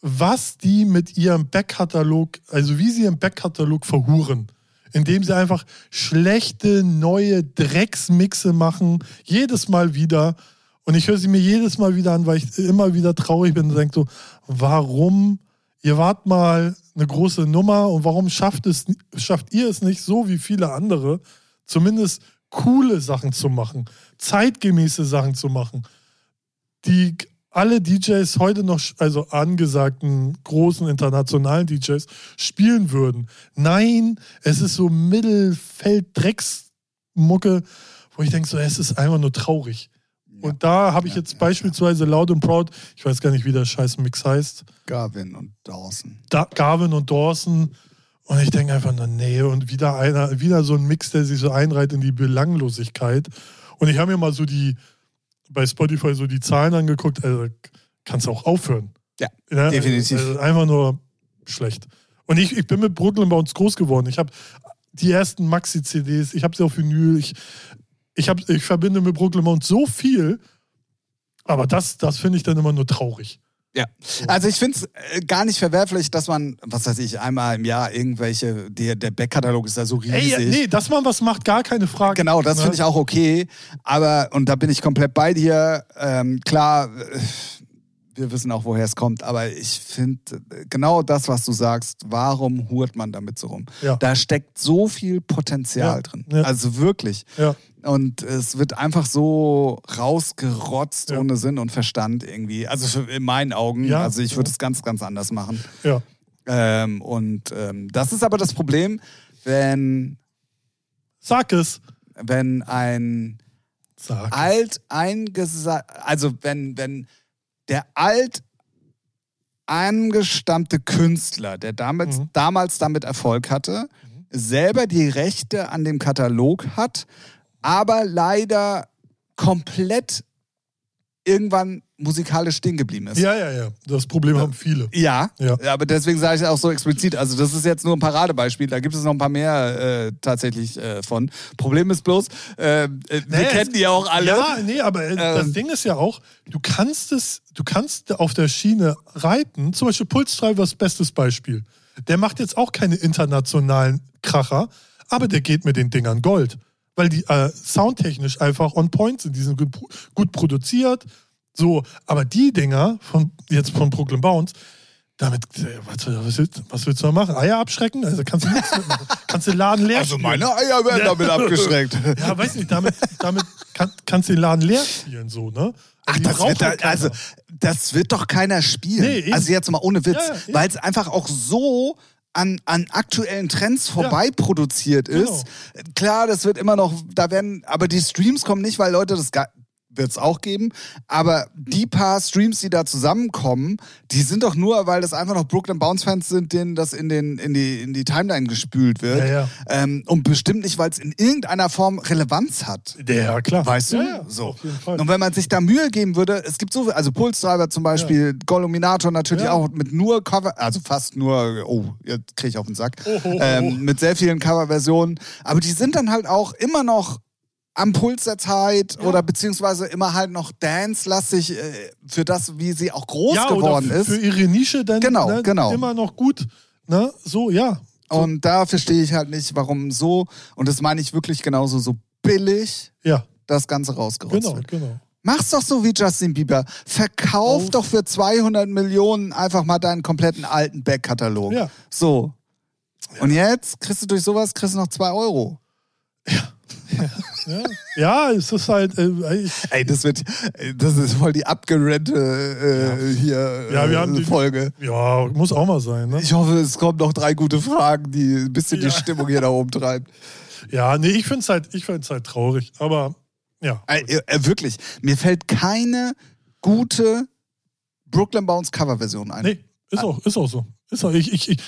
was die mit ihrem Backkatalog, also wie sie ihren Backkatalog verhuren. Indem sie einfach schlechte, neue Drecksmixe machen, jedes Mal wieder. Und ich höre sie mir jedes Mal wieder an, weil ich immer wieder traurig bin und denke so, warum? Ihr wart mal eine große Nummer und warum schafft, es, schafft ihr es nicht so wie viele andere, zumindest coole Sachen zu machen, zeitgemäße Sachen zu machen, die alle DJs heute noch, also angesagten großen internationalen DJs, spielen würden. Nein, es ist so Mittelfeld-Drecksmucke, wo ich denke, so, es ist einfach nur traurig. Und da habe ich jetzt beispielsweise Loud and Proud, ich weiß gar nicht, wie der scheiß Mix heißt, Garvin und Dawson. da Garvin und Dawson. Und ich denke einfach nur, nee, und wieder einer, wieder so ein Mix, der sich so einreiht in die Belanglosigkeit. Und ich habe mir mal so die, bei Spotify so die Zahlen angeguckt, also kannst du auch aufhören. Ja, Ja, definitiv. Also einfach nur schlecht. Und ich, ich bin mit Brooklyn bei uns groß geworden. Ich habe die ersten Maxi-CDs, ich habe sie auf Vinyl, ich, ich, hab, ich verbinde mit Brooklyn Bounce so viel, aber das, das finde ich dann immer nur traurig. Ja, also ich finde es gar nicht verwerflich, dass man, was weiß ich, einmal im Jahr irgendwelche, der, der Backkatalog ist da so riesig. Ey, nee, dass man was macht, gar keine Frage. Genau, das Ne? finde ich auch okay. Aber, und da bin ich komplett bei dir, ähm, klar, äh, wir wissen auch, woher es kommt, aber ich finde genau das, was du sagst, warum hurt man damit so rum? Ja. Da steckt so viel Potenzial Ja, drin. ja. Also wirklich. Und es wird einfach so rausgerotzt ohne Sinn und Verstand irgendwie. Also in meinen Augen. Also ich würde es ganz, ganz anders machen. Ja. Ähm, und ähm, das ist aber das Problem, wenn, Sag es. wenn ein Sag alt eingesa also wenn, wenn der alt angestammte Künstler, der damit, Mhm. damals damit Erfolg hatte, selber die Rechte an dem Katalog hat, aber leider komplett irgendwann musikalisch stehen geblieben ist. Ja, ja, ja. Das Problem haben viele. Ja, Ja. aber deswegen sage ich es auch so explizit. Also das ist jetzt nur ein Paradebeispiel. Da gibt es noch ein paar mehr äh, tatsächlich äh, von. Problem ist bloß, äh, äh, wir Nee, kennen die ja auch alle. Ja, nee, aber äh, das Ähm. Ding ist ja auch, du kannst es, du kannst auf der Schiene reiten. Zum Beispiel Pulstreiber ist bestes Beispiel. Der macht jetzt auch keine internationalen Kracher, aber der geht mit den Dingern Gold. Weil die äh, soundtechnisch einfach on point sind. Die sind gut, gut produziert. So, aber die Dinger von jetzt von Brooklyn Bounce, damit, äh, was, was, willst, was willst du da machen? Eier abschrecken? Also kannst du nichts mitmachen. Kannst den Laden leer Also spielen. meine Eier werden Ja. damit abgeschreckt. Ja, weiß nicht, damit, damit kann, kannst du den Laden leer spielen, so, ne? Ach, Die das wird, da, halt also, das wird doch keiner spielen. Nee, also jetzt mal ohne Witz, Ja, ja, weil es einfach auch so an, an aktuellen Trends vorbei produziert Genau. ist. Klar, das wird immer noch, da werden, aber die Streams kommen nicht, weil Leute das wird es auch geben, aber die paar Streams, die da zusammenkommen, die sind doch nur, weil das einfach noch Brooklyn Bounce Fans sind, denen das in, den, in, die, in die Timeline gespült wird. Ja, ja. Ähm, und bestimmt nicht, weil es in irgendeiner Form Relevanz hat. Ja, klar. Weißt du? Ja, so. Und wenn man sich da Mühe geben würde, es gibt so viel, also Pulstreiber zum Beispiel, Goluminator natürlich auch mit nur Cover, also fast nur, oh, jetzt kriege ich auf den Sack, Oh, oh, oh. ähm, mit sehr vielen Coverversionen. Aber die sind dann halt auch immer noch am Puls der Zeit Ja. oder beziehungsweise immer halt noch dance-lastig äh, für das, wie sie auch groß ja, geworden oder ist. für ihre Nische dann Genau, ne, genau. immer noch gut. Ne? So, ja. Und da verstehe ich halt nicht, warum so, und das meine ich wirklich genauso, so billig Ja, das Ganze rausgerotzt genau, wird. genau. Mach's doch so wie Justin Bieber. Verkauf Auf- doch für 200 Millionen einfach mal deinen kompletten alten Backkatalog. Ja. So. Und jetzt kriegst du durch sowas kriegst du noch 2 Euro. Ja, ja es ist halt. Äh, Ey, das wird, das ist voll die abgerennte äh, hier Ja, wir äh, haben die- Folge. ja, muss auch mal sein. Ne? Ich hoffe, es kommen noch drei gute Fragen, die ein bisschen Ja. die Stimmung hier da oben treibt. Ja, nee, ich finde es halt, ich find's halt traurig. Aber ja. Ey, äh, wirklich, mir fällt keine gute Brooklyn Bounce Coverversion ein. Nee, ist auch, ist auch so. Ist auch, ich, ich, ich,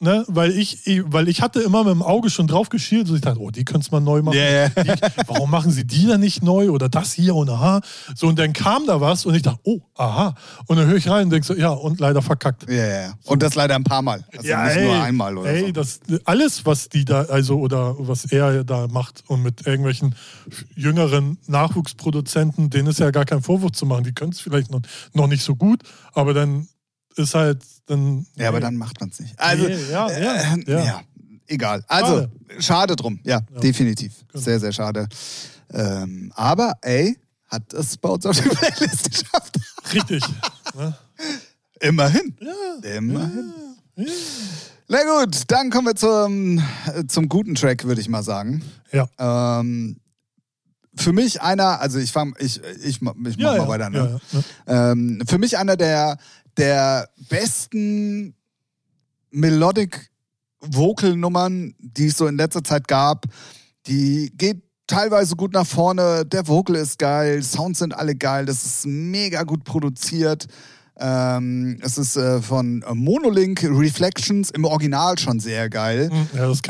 ne, weil ich, weil ich hatte immer mit dem Auge schon drauf geschielt und ich dachte, oh, die könnte man neu machen. Ja, ja. Die, warum machen sie die dann nicht neu oder das hier und aha. So, und dann kam da was und ich dachte, oh, aha. Und dann höre ich rein und denke so, ja, und leider verkackt. Ja, ja. Und das leider ein paar Mal. Also nicht nur einmal oder ey, so. das, alles, was die da, also, oder was er da macht und mit irgendwelchen jüngeren Nachwuchsproduzenten, denen ist ja gar kein Vorwurf zu machen. Die können es vielleicht noch, noch nicht so gut, aber dann ist halt dann. Ja, aber dann macht man es nicht. Also, Nee, ja, ja, äh, ja. ja. egal. Also, schade, Schade. drum. Ja, definitiv. Genau. Sehr, sehr schade. Ähm, aber, ey, hat es bei uns auf die Playlist geschafft. Richtig. ne? Immerhin. Immerhin. Na gut, dann kommen wir zum, äh, zum guten Track, würde ich mal sagen. Ja. Ähm, für mich einer, also ich fang, ich, ich, ich mach Ja, mal ja, weiter, ne? ja. Ähm, für mich einer der, der besten Melodic Vocal Nummern, die es so in letzter Zeit gab. Die geht teilweise gut nach vorne. Der Vocal ist geil, Sounds sind alle geil. Das ist mega gut produziert. Ähm, es ist äh, von Monolink Reflections im Original schon sehr geil. Hm, Ja, das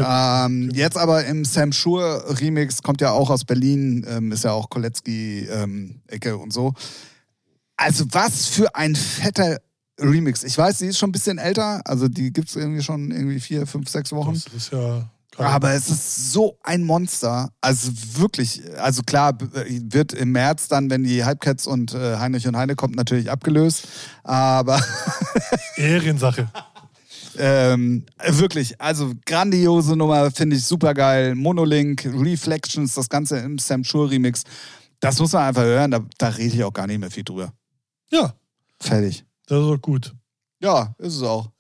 Ähm, jetzt aber im Sam Shure Remix kommt ja auch aus Berlin, ähm, ist ja auch Kolecki-Ecke und so. Also was für ein fetter Remix. Ich weiß, die ist schon ein bisschen älter, also die gibt es irgendwie schon irgendwie vier, fünf, sechs Wochen. Das ist ja. geil. Aber es ist so ein Monster. Also wirklich, also klar, wird im März dann, wenn die Hypecats und äh, Heinrich und Heine kommt, natürlich abgelöst. Aber Ehrensache. Ähm, wirklich, also grandiose Nummer, finde ich super geil. Monolink, Reflections, das Ganze im Sam Shure Remix. Das muss man einfach hören, da, da rede ich auch gar nicht mehr viel drüber. Ja, Fertig. Das ist auch gut. Ja, ist es auch.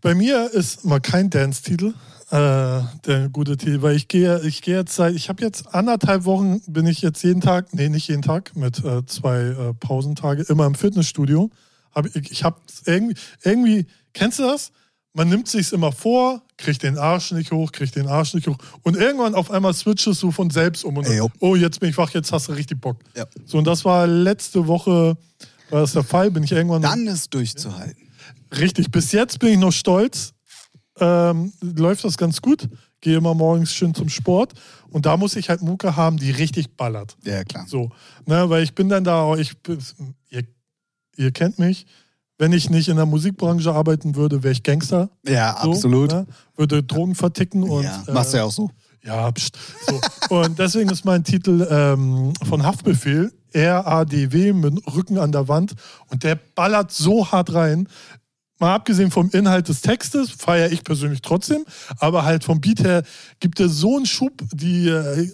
Bei mir ist mal kein Dance-Titel. Äh, der gute Titel, weil ich gehe, ich gehe jetzt seit, ich habe jetzt anderthalb Wochen, bin ich jetzt jeden Tag, nee, nicht jeden Tag, mit äh, zwei äh, Pausentage immer im Fitnessstudio. Hab, ich ich habe irgendwie, irgendwie, kennst du das? Man nimmt sich's immer vor, kriegt den Arsch nicht hoch, kriegt den Arsch nicht hoch und irgendwann auf einmal switchest du von selbst um und Ey, oh, jetzt bin ich wach, jetzt hast du richtig Bock. Ja. So, und das war letzte Woche, war das der Fall, bin ich irgendwann. Dann ist durchzuhalten. Richtig, bis jetzt bin ich noch stolz. Ähm, läuft das ganz gut. Gehe immer morgens schön zum Sport. Und da muss ich halt Mucke haben, die richtig ballert. Ja, klar. So, ne, weil ich bin dann da, ich, ihr, ihr kennt mich. Wenn ich nicht in der Musikbranche arbeiten würde, wäre ich Gangster. Ja, So, absolut. Ne? Würde Drogen verticken und. ja, machst du ja auch so. Ja, pst. So. Und deswegen ist mein Titel ähm, von Haftbefehl RADW mit Rücken an der Wand. Und der ballert so hart rein. Mal abgesehen vom Inhalt des Textes, feiere ich persönlich trotzdem. Aber halt vom Beat her gibt er so einen Schub, die äh,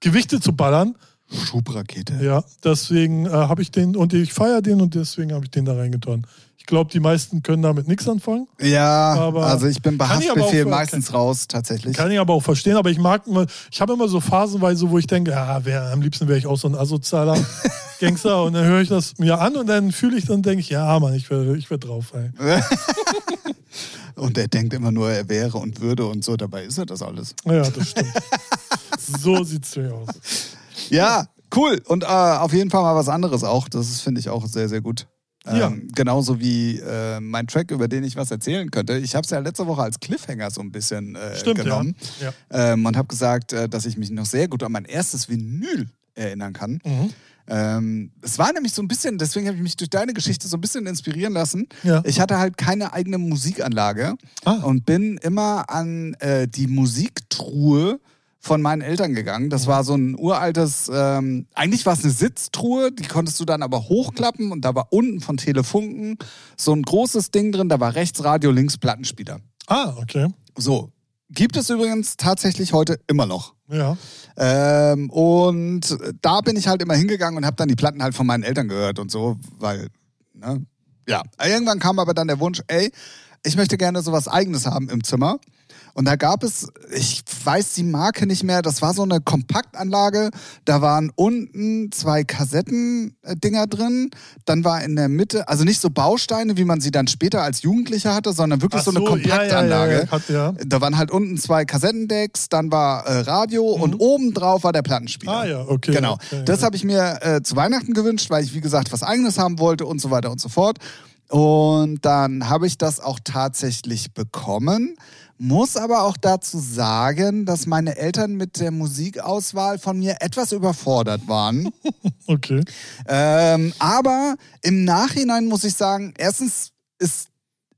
Gewichte zu ballern. Schubrakete. Ja, deswegen äh, habe ich den und ich feiere den und deswegen habe ich den da reingetan. Ich glaube, die meisten können damit nichts anfangen. Ja, Aber- also ich bin bei Kann Haftbefehl auch- meistens raus, tatsächlich. Kann ich aber auch verstehen, aber ich mag immer, ich habe immer so phasenweise, wo ich denke, ja, wär, am liebsten wäre ich auch so ein asozialer Gangster und dann höre ich das mir an und dann fühle ich, dann denke ich, ja, Mann, ich wäre ich wär drauf. Und er denkt immer nur, er wäre und würde und so, dabei ist er das alles. Ja, das stimmt. so sieht's mir aus. Ja, cool. Und äh, auf jeden Fall mal was anderes auch. Das finde ich, auch sehr, sehr gut. Ähm, Ja. Genauso wie äh, mein Track, über den ich was erzählen könnte. Ich habe es ja letzte Woche als Cliffhanger so ein bisschen äh, Stimmt, genommen ja. ja. ähm, und habe gesagt, äh, dass ich mich noch sehr gut an mein erstes Vinyl erinnern kann. Mhm. Ähm, es war nämlich so ein bisschen, deswegen habe ich mich durch deine Geschichte so ein bisschen inspirieren lassen. Ja. Ich hatte halt keine eigene Musikanlage Ah. und bin immer an äh, die Musiktruhe von meinen Eltern gegangen. Das war so ein uraltes, ähm, eigentlich war es eine Sitztruhe, die konntest du dann aber hochklappen und da war unten von Telefunken so ein großes Ding drin, da war rechts Radio, links Plattenspieler. Ah, okay. So. Gibt es übrigens tatsächlich heute immer noch. Ja. Ähm, und da bin ich halt immer hingegangen und habe dann die Platten halt von meinen Eltern gehört und so, weil, ne, ja. Irgendwann kam aber dann der Wunsch, ey, ich möchte gerne sowas Eigenes haben im Zimmer. Und da gab es, ich weiß die Marke nicht mehr, das war so eine Kompaktanlage. Da waren unten zwei Kassettendinger drin. Dann war in der Mitte, also nicht so Bausteine, wie man sie dann später als Jugendlicher hatte, sondern wirklich so, Ach eine Kompaktanlage. Ja, ja, ja. Da waren halt unten zwei Kassettendecks, dann war äh, Radio und oben drauf war der Plattenspieler. Mhm. Ah ja, okay. Genau. Okay, das habe ich mir äh, zu Weihnachten gewünscht, weil ich, wie gesagt, was eigenes haben wollte und so weiter und so fort. Und dann habe ich das auch tatsächlich bekommen. Muss aber auch dazu sagen, dass meine Eltern mit der Musikauswahl von mir etwas überfordert waren. Okay. Ähm, aber im Nachhinein muss ich sagen, erstens ist,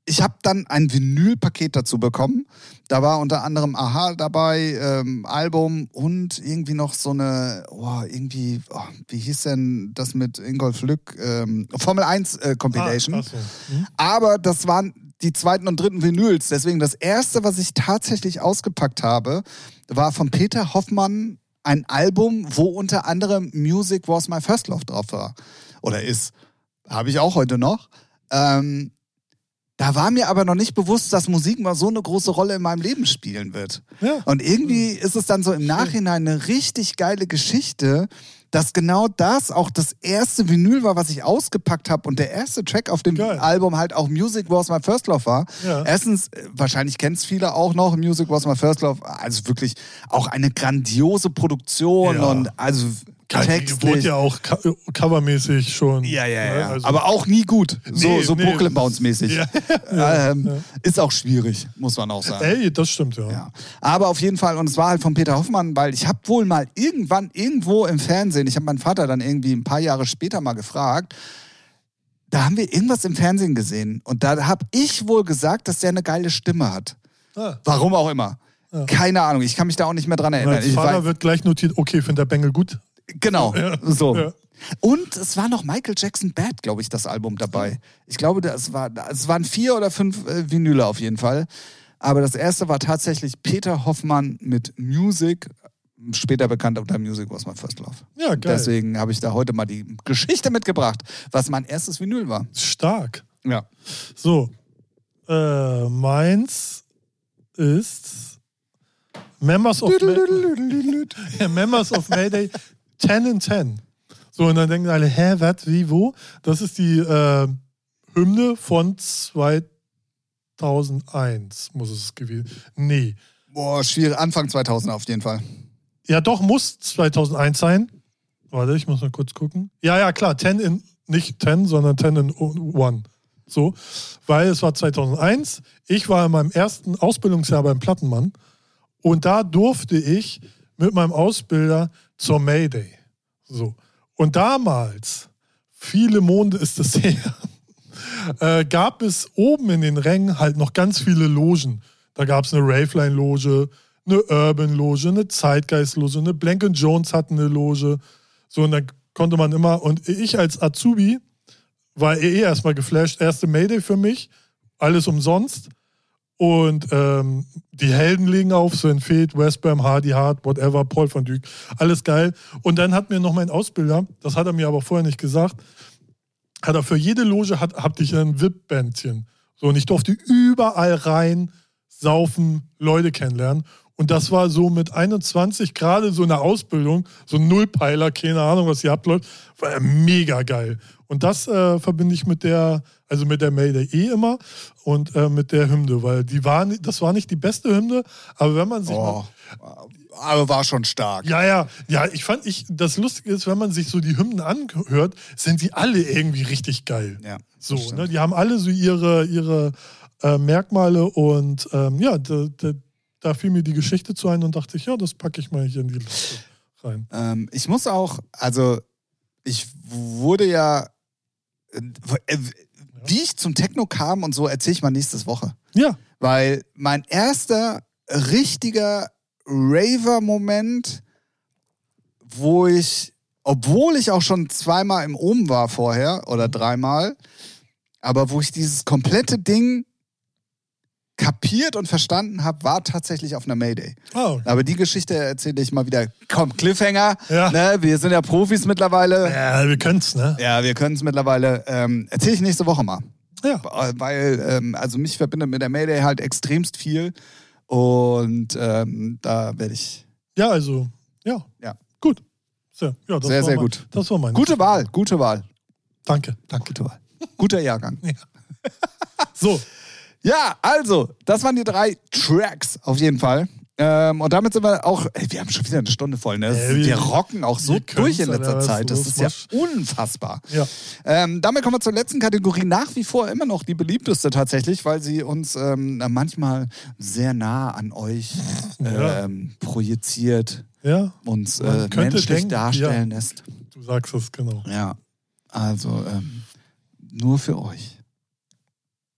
ich habe dann ein Vinylpaket dazu bekommen. Da war unter anderem Aha dabei, ähm, Album und irgendwie noch so eine, oh, irgendwie, oh, wie hieß denn das mit Ingolf Lück? Ähm, Formel 1 äh, Compilation. Ah, so. Hm? Aber das waren die zweiten und dritten Vinyls. Deswegen das erste, was ich tatsächlich ausgepackt habe, war von Peter Hoffmann ein Album, wo unter anderem Music Was My First Love drauf war. Oder ist. Habe ich auch heute noch. Ähm, da war mir aber noch nicht bewusst, dass Musik mal so eine große Rolle in meinem Leben spielen wird. Ja. Und irgendwie ist es dann so im Nachhinein eine richtig geile Geschichte, dass genau das auch das erste Vinyl war, was ich ausgepackt habe und der erste Track auf dem Geil. Album halt auch Music Was My First Love war. Ja. Erstens, äh, wahrscheinlich kennt es viele auch noch, Music Was My First Love, also wirklich auch eine grandiose Produktion Ja. und also Die wurde textlich. ja auch co covermäßig schon. Ja, ja, ne? ja. Also- Aber auch nie gut. So, Nee, so nee. Brooklyn Bounce mäßig. Ja. ähm, Ist auch schwierig, muss man auch sagen. Ey, das stimmt ja. Ja. Aber auf jeden Fall, und es war halt von Peter Hoffmann, weil ich habe wohl mal irgendwann irgendwo im Fernsehen, ich habe meinen Vater dann irgendwie ein paar Jahre später mal gefragt, da haben wir irgendwas im Fernsehen gesehen. Und da habe ich wohl gesagt, dass der eine geile Stimme hat. Ah. Warum auch immer. Keine Ahnung, ich kann mich da auch nicht mehr dran erinnern. Ich Vater wird gleich notiert, okay, findet der Bengel gut. Genau, so. Ja. Und es war noch Michael Jackson Bad, glaube ich, das Album dabei. Ich glaube, das war, es waren vier oder fünf äh, Vinyle auf jeden Fall. Aber das erste war tatsächlich Peter Hoffmann mit Music, später bekannt unter Music Was My First Love. Ja, geil. Deswegen habe ich da heute mal die Geschichte mitgebracht, was mein erstes Vinyl war. Stark. Ja. So, äh, meins ist Members of, Ma ja, Members of Mayday 10 in 10. So, und dann denken alle, hä, was, wie, wo? Das ist die äh, Hymne von 2001, muss es gewesen Nee. Boah, schwierig. Anfang 2000 auf jeden Fall. Ja, doch, muss 2001 sein. Warte, ich muss mal kurz gucken. Ja, ja, klar, 10 in, nicht 10, sondern 10 in 1. So, weil es war 2001. Ich war in meinem ersten Ausbildungsjahr beim Plattenmann und da durfte ich mit meinem Ausbilder zur Mayday. So. Und damals, viele Monde ist es her, äh, gab es oben in den Rängen halt noch ganz viele Logen. Da gab es eine Raveline-Loge, eine Urban-Loge, eine Zeitgeist-Loge, eine Blank Jones hatten eine Loge. So, und dann konnte man immer, und ich als Azubi war eh erstmal geflasht. Erste Mayday für mich, alles umsonst. Und ähm, die Helden legen auf, Sven Feth, Westbam, Hardy Hart, whatever, Paul van Dyk, alles geil. Und dann hat mir noch mein Ausbilder, das hat er mir aber vorher nicht gesagt, hat er für jede Loge hat, hatte ich ein VIP-Bändchen. So, und ich durfte überall rein saufen, Leute kennenlernen. Und das war so mit 21 gerade so eine Ausbildung, so ein Nullpeiler, keine Ahnung, was hier abläuft, war mega geil. Und das äh, verbinde ich mit der, also mit der Mayday eh immer und äh, mit der Hymne, weil die war, ni- das war nicht die beste Hymne, aber wenn man sich mal, Oh, aber war schon stark. ja, ja, ja, ich fand, ich, das Lustige ist, wenn man sich so die Hymnen anhört, sind die alle irgendwie richtig geil. Ja, So, stimmt. ne, die haben alle so ihre, ihre äh, Merkmale und ähm, ja, da, da, da fiel mir die Geschichte zu ein und dachte ich, ja, das packe ich mal hier in die Liste rein. Ähm, ich muss auch, also ich wurde ja, äh, äh, wie ich zum Techno kam und so, erzähle ich mal nächste Woche. Ja, Weil mein erster richtiger Raver-Moment, wo ich, obwohl ich auch schon zweimal im Ohm war vorher oder dreimal, aber wo ich dieses komplette Ding kapiert und verstanden habe, war tatsächlich auf einer Mayday. oh, Aber die Geschichte erzähle ich mal wieder. Komm, Cliffhanger. Ja. Ne, wir sind ja Profis mittlerweile. ja, wir können's, ne? Ja, wir können es mittlerweile. Ähm, erzähle ich nächste Woche mal. Ja. Weil, ähm, also mich verbindet mit der Mayday halt extremst viel. Und ähm, da werde ich. Ja, also, ja. Ja. Gut. Sehr, ja, das Sehr, sehr mein, gut. Das war mein. Gute Wahl, gute Wahl. Danke, danke. Gute Wahl. Guter Jahrgang. So, Ja, also, das waren die drei Tracks auf jeden Fall. Ähm, und damit sind wir auch, ey, wir haben schon wieder eine Stunde voll, ne? Ey, wir- wir rocken auch so durch in letzter Zeit. Das ist ja unfassbar. ja. Ähm, damit kommen wir zur letzten Kategorie. Nach wie vor immer noch die beliebteste tatsächlich, weil sie uns ähm, manchmal sehr nah an euch Ja. ähm, projiziert, Ja, uns äh, menschlich denken, darstellen lässt. du sagst es genau. Ja, also ähm, nur für euch.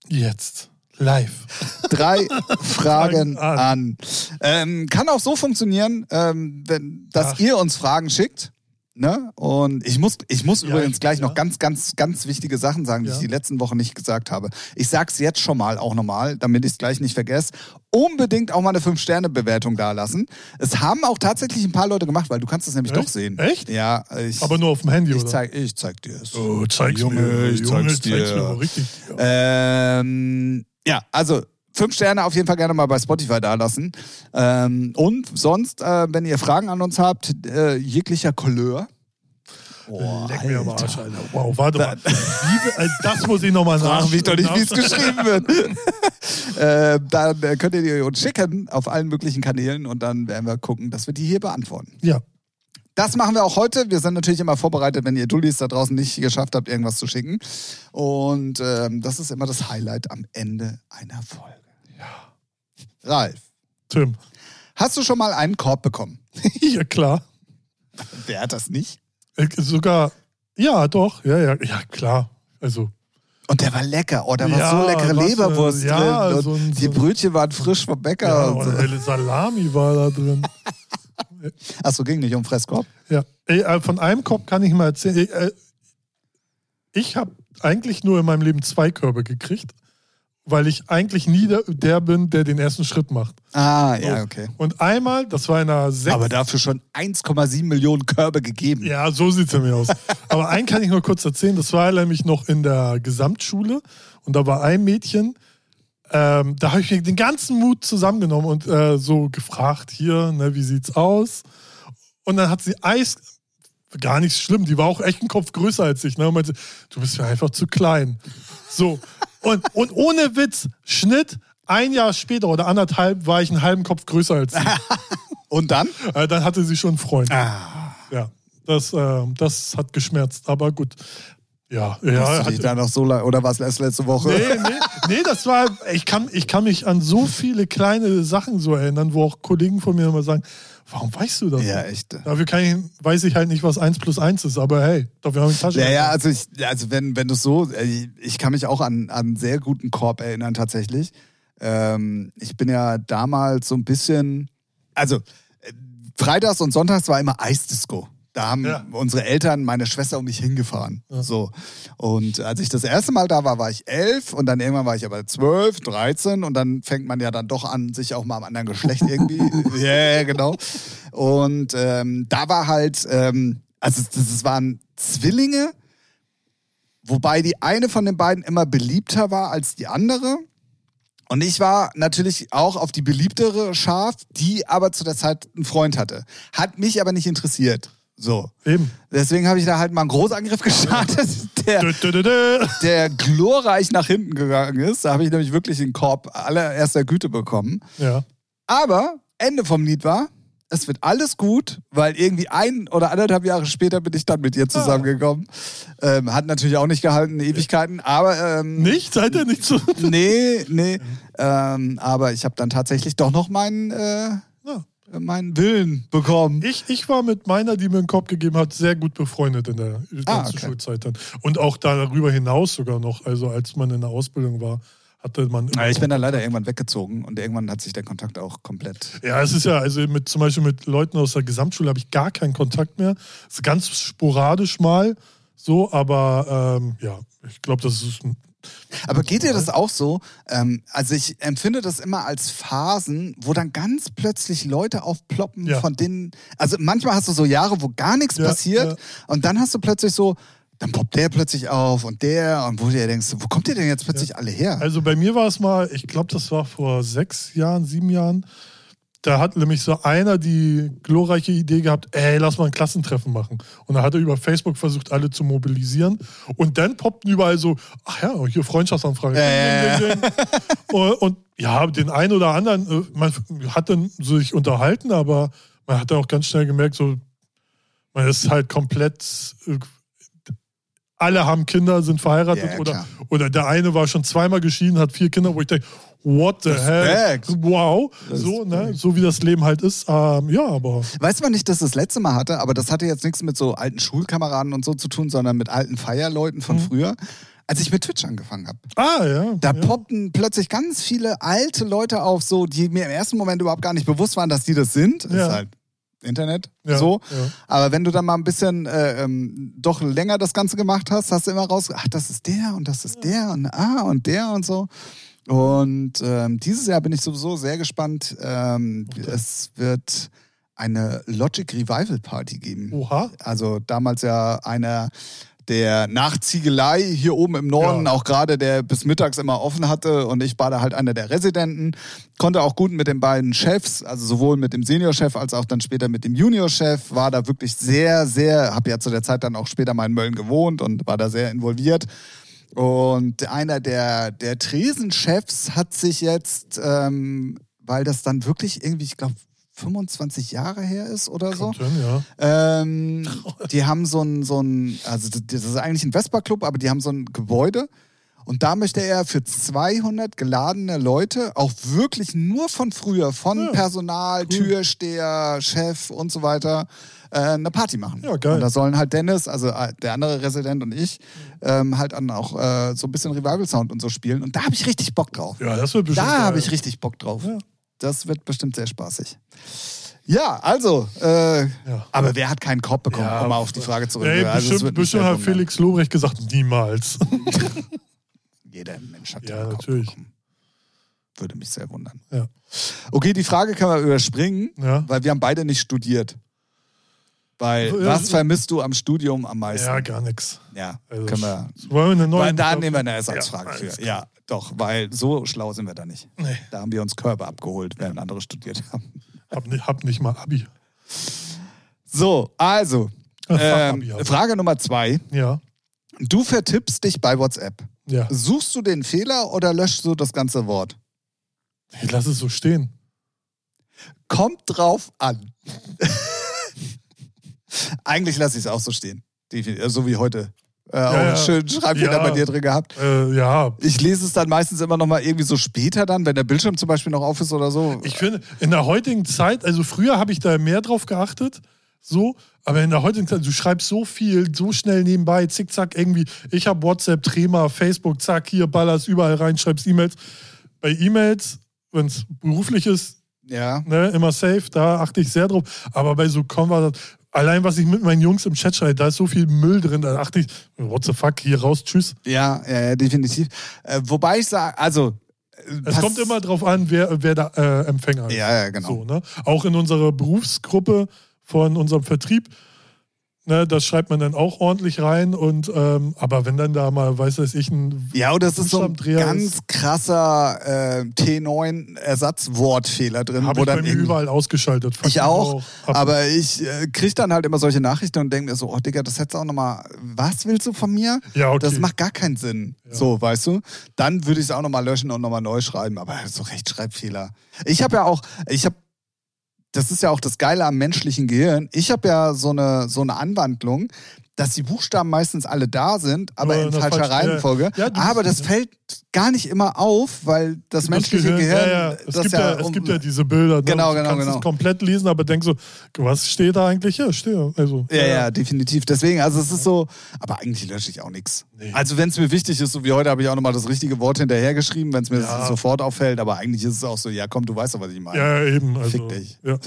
Jetzt. Live. Drei Fragen an. an. Ähm, kann auch so funktionieren, ähm, wenn, dass Ach. ihr uns Fragen schickt. Ne? Und ich muss, ich muss Ja, übrigens ich- gleich ja. noch ganz, ganz, ganz wichtige Sachen sagen, die Ja. ich die letzten Wochen nicht gesagt habe. Ich sag's jetzt schon mal auch nochmal, damit ich es gleich nicht vergesse. Unbedingt auch mal eine 5-Sterne-Bewertung dalassen. Es haben auch tatsächlich ein paar Leute gemacht, weil du kannst es nämlich Echt? doch sehen. Echt? Ja, ich, Aber nur auf dem Handy, ich, oder? zeig, ich zeig dir es. Oh, zeig's Junge, mir. ich Junge, zeig's dir. mir mal richtig. Ähm, ja, also fünf Sterne auf jeden Fall gerne mal bei Spotify dalassen. Ähm, und sonst, äh, wenn ihr Fragen an uns habt, äh, jeglicher Couleur. Oh, Leck mir am. Arsch, Alter. Wow, warte mal. Wie, äh, das muss ich nochmal nach. Frag mich doch nicht, wie es geschrieben wird. äh, dann könnt ihr die uns schicken auf allen möglichen Kanälen und dann werden wir gucken, dass wir die hier beantworten. Ja. Das machen wir auch heute. Wir sind natürlich immer vorbereitet, wenn ihr Dullis da draußen nicht geschafft habt, irgendwas zu schicken. Und ähm, das ist immer das Highlight am Ende einer Folge. Ja. Ralf, Tim. hast du schon mal einen Korb bekommen? ja, klar. Wer hat das nicht? Äh, Sogar, ja, doch. Ja, ja, ja, klar. Also, Und der war lecker. Oh, da war Ja, so leckere was, äh, Leberwurst ja, drin. Und so ein- die Brötchen waren frisch vom Bäcker. ja, und so. Salami war da drin. Achso, ging nicht um Fresskorb? Ja. Äh, von einem Kopf kann ich mal erzählen. Äh, Ich habe eigentlich nur in meinem Leben zwei Körbe gekriegt, weil ich eigentlich nie der, bin, der den ersten Schritt macht. Ah, ja, okay. Und einmal, das war in einer sechs Aber dafür schon 1,7 Millionen Körbe gegeben. Ja, so sieht es nämlich aus. Aber einen kann ich nur kurz erzählen. Das war nämlich noch in der Gesamtschule. Und da war ein Mädchen, ähm, da habe ich mir den ganzen Mut zusammengenommen und äh, so gefragt, hier, ne, wie sieht's aus? Und dann hat sie Eis, gar nicht schlimm, die war auch echt einen Kopf größer als ich. Ne? Und meinte, du bist mir einfach zu klein. So. Und, und ohne Witz, Schnitt, ein Jahr später oder anderthalb war ich einen halben Kopf größer als sie. Und dann? äh, dann hatte sie schon einen Freund. Ah. Ja, das, äh, das hat geschmerzt, aber gut. Ja, Hast ja. du dich da noch so lange, oder war es erst letzte Woche? Nee, nee, nee, das war, ich kann, ich kann mich an so viele kleine Sachen so erinnern, wo auch Kollegen von mir immer sagen, warum weißt du das? Ja, echt. Dafür kann ich, weiß ich halt nicht, was 1 plus 1 ist, aber hey, dafür habe ich Tasche. Ja, ja, also, ich, also wenn, wenn du so, äh, ich kann mich auch an, an einen sehr guten Korb erinnern tatsächlich. Ähm, ich bin ja damals so ein bisschen, also äh, Freitags und Sonntags war immer Eisdisco. Da haben Ja. unsere Eltern meine Schwester und mich hingefahren. So. Und als ich das erste Mal da war, war ich elf und dann irgendwann war ich aber zwölf, dreizehn und dann fängt man ja dann doch an, sich auch mal am anderen Geschlecht irgendwie. Ja, ja, genau. Und ähm, da war halt, ähm, also das, waren Zwillinge, wobei die eine von den beiden immer beliebter war als die andere. Und ich war natürlich auch auf die beliebtere scharf, die aber zu der Zeit einen Freund hatte. Hat mich aber nicht interessiert. So. Eben. Deswegen habe ich da halt mal einen Großangriff gestartet, der, der glorreich nach hinten gegangen ist. Da habe ich nämlich wirklich den Korb allererster Güte bekommen. Ja. Aber Ende vom Lied war, es wird alles gut, weil irgendwie ein oder anderthalb Jahre später bin ich dann mit ihr zusammengekommen. Ähm, hat natürlich auch nicht gehalten, Ewigkeiten, aber ähm, Nicht? Seid ihr nicht so? nee, nee. Ähm, aber ich habe dann tatsächlich doch noch meinen, äh, Ja. Meinen Willen bekommen. Ich, ich war mit meiner, die mir einen Kopf gegeben hat, sehr gut befreundet in der ganzen Ah, okay. Schulzeit dann. Und auch darüber hinaus sogar noch. Also als man in der Ausbildung war, hatte man. Ja, ich bin dann leider irgendwann weggezogen und irgendwann hat sich der Kontakt auch komplett. Ja, es ist ja, also mit zum Beispiel mit Leuten aus der Gesamtschule habe ich gar keinen Kontakt mehr. Es ist ganz sporadisch mal so, aber ähm, ja, ich glaube, das ist ein, Aber geht dir das auch so? Ähm, also ich empfinde das immer als Phasen, wo dann ganz plötzlich Leute aufploppen, Ja. von denen. Also manchmal hast du so Jahre, wo gar nichts Ja, passiert ja. und dann hast du plötzlich so dann poppt der plötzlich auf und der und wo du dir denkst, wo kommt ihr denn jetzt plötzlich alle her? Also bei mir war es mal, ich glaube, das war vor sechs Jahren, sieben Jahren. Da hat nämlich so einer die glorreiche Idee gehabt, ey, lass mal ein Klassentreffen machen. Und da hat er über Facebook versucht, alle zu mobilisieren. Und dann poppten überall so, ach ja, hier Freundschaftsanfrage. Äh. Und, und ja, den einen oder anderen, äh, man hat dann sich unterhalten, aber man hat dann auch ganz schnell gemerkt, so, man ist halt komplett, äh, alle haben Kinder, sind verheiratet Ja, oder, oder der eine war schon zweimal geschieden, hat vier Kinder, wo ich denke, what the Respekt. hell? Wow. So, ne? so wie das Leben halt ist. Ähm, ja, aber Weiß man nicht, dass das letzte Mal hatte, aber das hatte jetzt nichts mit so alten Schulkameraden und so zu tun, sondern mit alten Feierleuten von früher. Als ich mit Twitch angefangen habe. ah ja. Da ja. poppten plötzlich ganz viele alte Leute auf, so, die mir im ersten Moment überhaupt gar nicht bewusst waren, dass die das sind. Das Ja. ist halt Internet, Ja, so. Aber wenn du dann mal ein bisschen äh, ähm, doch länger das Ganze gemacht hast, hast du immer raus, ach, das ist der und das ist der und ah und der und so. Und ähm, dieses Jahr bin ich sowieso sehr gespannt. Ähm, Es wird eine Logic Revival Party geben. Oha. Also damals ja einer der nach Ziegelei hier oben im Norden, Ja. auch gerade der bis mittags immer offen hatte und ich war da halt einer der Residenten, konnte auch gut mit den beiden Chefs, also sowohl mit dem Seniorchef als auch dann später mit dem Juniorchef, war da wirklich sehr, sehr, habe ja zu der Zeit dann auch später mal in Mölln gewohnt und war da sehr involviert. Und einer der, der Tresenchefs hat sich jetzt, ähm, weil das dann wirklich irgendwie, ich glaube, 25 Jahre her ist oder so, hin, ja. ähm, die haben so ein, so ein, also das ist eigentlich ein Vespa-Club, aber die haben so ein Gebäude. Und da möchte er für 200 geladene Leute, auch wirklich nur von früher, von Ja, Personal, Türsteher, Chef und so weiter, äh, eine Party machen. Ja, geil. Und da sollen halt Dennis, also äh, der andere Resident und ich, ähm, halt dann auch äh, so ein bisschen Revival-Sound und so spielen. Und da habe ich richtig Bock drauf. Ja, das wird bestimmt. Da habe ich richtig Bock drauf. Ja. Das wird bestimmt sehr spaßig. Ja, also, äh, Ja. aber wer hat keinen Kopf bekommen, Ja, um mal auf die Frage zurück. Ey, Also, es bestimmt hat. Felix Lobrecht gesagt, niemals. Jeder Mensch hat Ja, einen natürlich. Kopf bekommen. Würde mich sehr wundern. Ja. Okay, die Frage können wir überspringen, Ja. weil wir haben beide nicht studiert. Weil, Ja, was vermisst du am Studium am meisten? ja, gar nichts. Ja, Also, können wir. Wollen wir eine neue. Weil da nehmen wir eine Ersatzfrage für. Ja, doch, weil so schlau sind wir da nicht. Nee. Da haben wir uns Körper abgeholt, während andere studiert haben. Hab, nicht- hab nicht mal Abi. So, also, ähm. Frage Nummer zwei. Ja. Du vertippst dich bei WhatsApp. Ja. Suchst du den Fehler oder löschst du das ganze Wort? Ich lass es so stehen. Kommt drauf an. Eigentlich lasse ich es auch so stehen. Definitiv. So wie heute. Äh, auch ja. einen schönen Schreibfehler Ja. bei dir drin gehabt. Äh, ja. Ich lese es dann meistens immer noch mal irgendwie so später dann, wenn der Bildschirm zum Beispiel noch auf ist oder so. Ich finde, in der heutigen Zeit, also früher habe ich da mehr drauf geachtet, so, aber in der heutigen Zeit, du schreibst so viel, so schnell nebenbei, zickzack, irgendwie, ich habe WhatsApp, Trema, Facebook, zack, hier, ballerst überall rein, schreibst E-Mails. Bei E-Mails, wenn es beruflich ist, ja. ne, immer safe, da achte ich sehr drauf. Aber bei so Konversat, allein was ich mit meinen Jungs im Chat schreibe, da ist so viel Müll drin, da achte ich, what the fuck, hier raus, tschüss. Ja, ja, definitiv. Äh, wobei ich sage, also. äh, Es kommt immer drauf an, wer, wer da äh, Empfänger ist. Ja, ja, genau. So, ne? Auch in unserer Berufsgruppe von unserem Vertrieb, ne, das schreibt man dann auch ordentlich rein. Und ähm, aber wenn dann da mal, weiß weiß ich, ein Ja, und das ist so ein ganz ist- krasser äh, T9-Ersatzwortfehler drin, habe wo ich bei dann mir irgendwie- überall ausgeschaltet. Fuck Ich auch, Hab- aber ich äh, kriege dann halt immer solche Nachrichten und denke mir so, oh Digga, das hättest du auch nochmal, was willst du von mir? Ja, okay. Das macht gar keinen Sinn. So, weißt du? Dann würde ich es auch nochmal löschen und nochmal neu schreiben, aber so Rechtschreibfehler. Ich habe ja auch, ich habe, das ist ja auch das Geile am menschlichen Gehirn, ich habe ja so eine, so eine Anwandlung, dass die Buchstaben meistens alle da sind, aber Nur in falscher falschen- Reihenfolge. ja, aber das fällt gar nicht immer auf, weil das, menschliche Gehirn, ja, ja. Es, das gibt ja, ja, es um- gibt ja diese Bilder. Ne? Genau, du genau, kannst genau. es komplett lesen, aber denkst so, was steht da eigentlich? Ja, steht ja. Also, Ja, ja, definitiv. Deswegen, also es ist so, aber eigentlich lösche ich auch nichts. Nee. Also wenn es mir wichtig ist, so wie heute, habe ich auch nochmal das richtige Wort hinterhergeschrieben, wenn es mir Ja. sofort auffällt, aber eigentlich ist es auch so, ja komm, du weißt doch, was ich meine. Ja, eben. Also, Fick dich. Ja.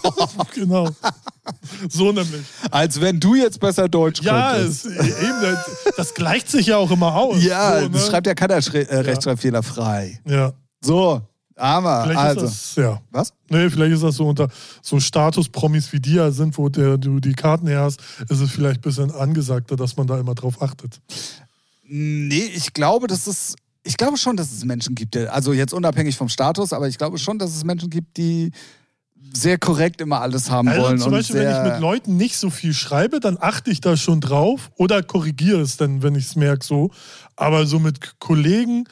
genau. So nämlich. Als wenn du jetzt besser Deutsch Ja, könntest. es, eben, das, das gleicht sich ja auch immer aus. ja, so, ne? das schreibt ja keiner Schre äh, Rechtschreibfehler frei. Ja. So, Aber, Vielleicht also. ist das, ja. Was? Nee, vielleicht ist das so unter so Status-Promis wie ja sind, wo der, du die Karten her hast, ist es vielleicht ein bisschen angesagter, dass man da immer drauf achtet. Nee, ich glaube, dass es. Ich glaube schon, dass es Menschen gibt, also jetzt unabhängig vom Status, aber ich glaube schon, dass es Menschen gibt, die sehr korrekt immer alles haben Also wollen. zum Beispiel, wenn ich mit Leuten nicht so viel schreibe, dann achte ich da schon drauf oder korrigiere es dann, wenn ich es merke so. Aber so mit Kollegen,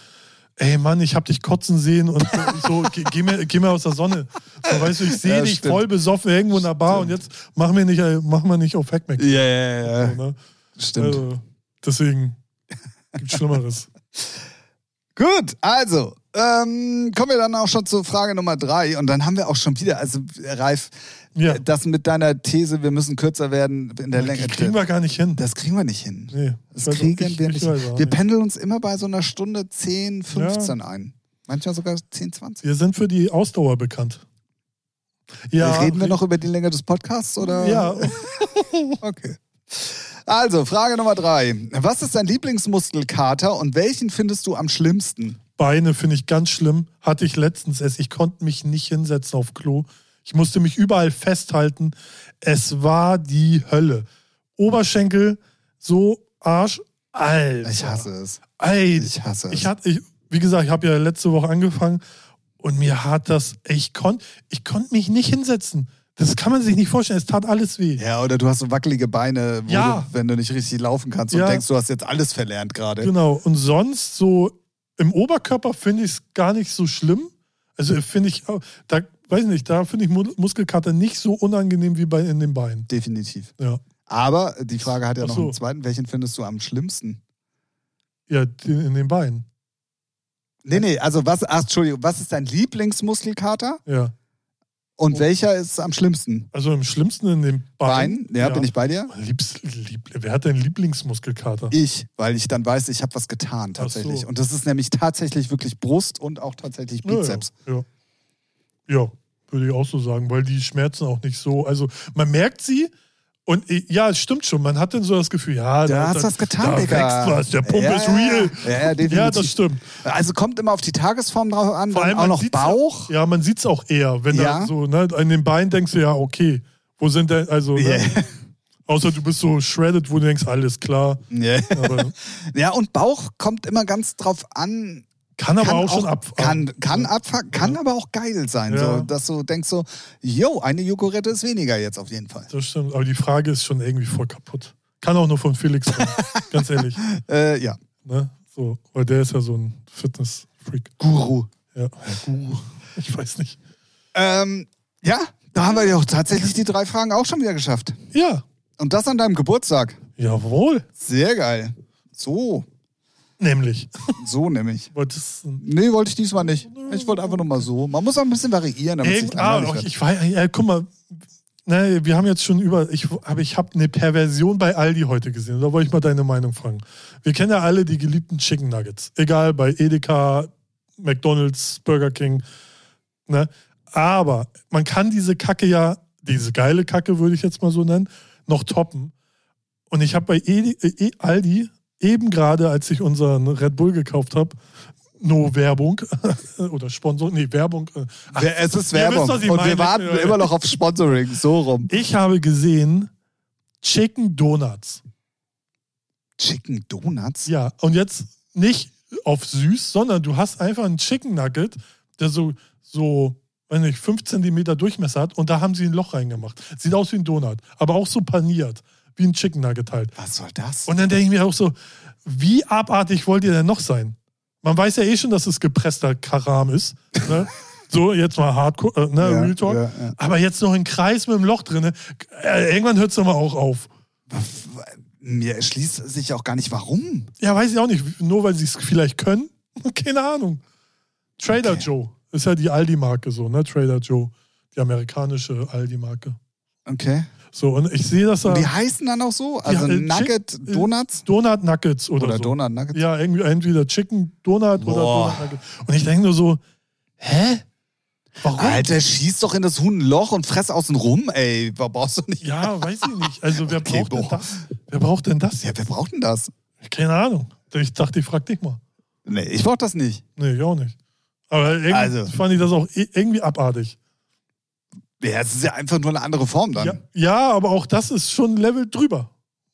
ey Mann, ich hab dich kotzen sehen und so, geh, geh, mir, geh mir aus der Sonne. So, weißt du, ich sehe Ja, dich stimmt. voll besoffen irgendwo in der Bar und jetzt mach mir nicht, mach mal nicht auf Hackmack. Ja, ja, ja. So, ne? Stimmt. Also, deswegen gibt's Schlimmeres. Gut, also ähm, kommen wir dann auch schon zur Frage Nummer drei und dann haben wir auch schon wieder, also Ralf, Ja, das mit deiner These, wir müssen kürzer werden in der Länge. das kriegen wir gar nicht hin. Das kriegen wir nicht hin. Nee, Das kriegen ich- wir ich nicht. auch Wir nicht. pendeln uns immer bei so einer Stunde 10, 15 ein. Manchmal sogar 10, 20. Wir sind für die Ausdauer bekannt. Ja, Reden wir noch über die Länge des Podcasts oder? Ja, Okay. Also, Frage Nummer drei. Was ist dein Lieblingsmuskelkater und welchen findest du am schlimmsten? Beine finde ich ganz schlimm. Hatte ich letztens erst. Ich konnte mich nicht hinsetzen auf Klo. Ich musste mich überall festhalten. Es war die Hölle. Oberschenkel, so Arsch. Alter. Ich hasse es. Alter. Ich hasse es. Ich hatte, ich, wie gesagt, ich habe ja letzte Woche angefangen und mir hat das, ich konnte ich konnt mich nicht hinsetzen. Das kann man sich nicht vorstellen. Es tat alles weh. ja, oder du hast so wackelige Beine, Ja. du, wenn du nicht richtig laufen kannst Ja. und denkst, du hast jetzt alles verlernt gerade. Genau. Und sonst so im Oberkörper finde ich es gar nicht so schlimm. Also finde ich, da weiß nicht, da finde ich Mu- Muskelkater nicht so unangenehm wie bei in den Beinen. Definitiv. Ja. Aber die Frage hat ja Ach noch so. einen zweiten. Welchen findest du am schlimmsten? Ja, die- in den Beinen. Nee, nee, also was, ach, Entschuldigung, was ist dein Lieblingsmuskelkater Ja. Und Oh. welcher ist am schlimmsten? Also im schlimmsten in den Beinen. Bein? Ja, bin ich bei dir? Liebs, lieb, wer hat denn Lieblingsmuskelkater? Ich, weil ich dann weiß, ich habe was getan tatsächlich. so. Und das ist nämlich tatsächlich wirklich Brust und auch tatsächlich Bizeps. Ja, ja. ja, würde ich auch so sagen, weil die schmerzen auch nicht so. Also man merkt sie und eh, ja, es stimmt schon. Man hat dann so das Gefühl, ja, Da hast du was getan, da Digga. wächst was, der Pump Ja, ist real. Ja, ja. Ja, das stimmt. Also kommt immer auf die Tagesform drauf an, Vor allem auch noch Bauch. Ja, man sieht es auch eher, wenn Ja. da so, ne, an den Beinen denkst du ja, okay, wo sind denn, also, Ja. ne, außer du bist so shredded, wo du denkst, alles klar. Ja. Aber ja, und Bauch kommt immer ganz drauf an. Kann aber Kann auch, schon ab. Kann, kann abfucken, kann aber auch geil sein. Ja. So, dass du denkst so, yo, eine Jogurette ist weniger jetzt auf jeden Fall. Das stimmt, aber die Frage ist schon irgendwie voll kaputt. Kann auch nur von Felix kommen, ganz ehrlich. Äh, ja. Ne? So, weil der ist ja so ein Fitness-Freak. Guru. Ja, Guru. Ich weiß nicht. Ähm, ja, da haben wir ja auch tatsächlich die drei Fragen auch schon wieder geschafft. Ja, Und das an deinem Geburtstag. jawohl. Sehr geil. So, Nämlich. so nämlich. Wolltest Nee, wollte ich diesmal nicht. Ich wollte einfach nur mal so. Man muss auch ein bisschen variieren, damit es nicht ah, langweilig wird. ich weiß, ja, guck mal, ne, wir haben jetzt schon über, ich, aber ich habe eine Perversion bei Aldi heute gesehen. Da wollte ich mal deine Meinung fragen. Wir kennen ja alle die geliebten Chicken Nuggets. Egal, bei Edeka, McDonalds, Burger King. Ne? Aber man kann diese Kacke ja, diese geile Kacke würde ich jetzt mal so nennen, noch toppen. Und ich habe bei Edi, äh, Aldi eben gerade, als ich unseren Red Bull gekauft habe, no Werbung oder Sponsor, nee, Werbung. äh, ach, Es ist wisst, Werbung. ich Und meine. wir warten immer noch auf Sponsoring. So rum. Ich habe gesehen Chicken Donuts. Chicken Donuts? Ja, und jetzt nicht auf süß, sondern du hast einfach einen Chicken Nugget, der so, so weiß nicht, 5 cm Durchmesser hat und da haben sie ein Loch reingemacht. Sieht aus wie ein Donut, aber auch so paniert, wie ein Chicken Nugget halt. Was soll das? Und dann denke ich mir auch so, wie abartig wollt ihr denn noch sein? Man weiß ja eh schon, dass es gepresster Karam ist. Ne? so, jetzt mal Hardcore, äh, ne, Ja, Real Talk. ja, ja. Aber jetzt noch ein Kreis mit dem Loch drin. Äh, irgendwann hört es doch mal auch auf. Mir erschließt sich auch gar nicht, warum. Ja, weiß ich auch nicht. Nur weil sie es vielleicht können. Keine Ahnung. Trader Okay. Joe ist ja die Aldi-Marke so, ne? Trader Joe. Die amerikanische Aldi-Marke. Okay. So, und ich sehe, dass Und die da heißen dann auch so? Also äh, Nugget Chick- äh, Donuts? Donut Nuggets oder, Oder so. Donut Nuggets? Ja, irgendwie entweder Chicken Donut oder Boah. Donut Nugget. Und ich denke nur so, hä? Warum? Alter, schieß doch in das Huhn ein Loch und fress außen rum, ey. Brauchst du nicht. Ja, weiß ich nicht. Also wer Okay, braucht denn das? Wer braucht denn das? Ja, wer braucht denn das? Keine Ahnung. Ich dachte, ich frag dich mal. Nee, ich brauch das nicht. Nee, ich auch nicht. Aber irgendwie Also. fand ich das auch i- irgendwie abartig. Ja, es ist ja einfach nur eine andere Form dann. Ja, ja, aber auch das ist schon ein Level drüber.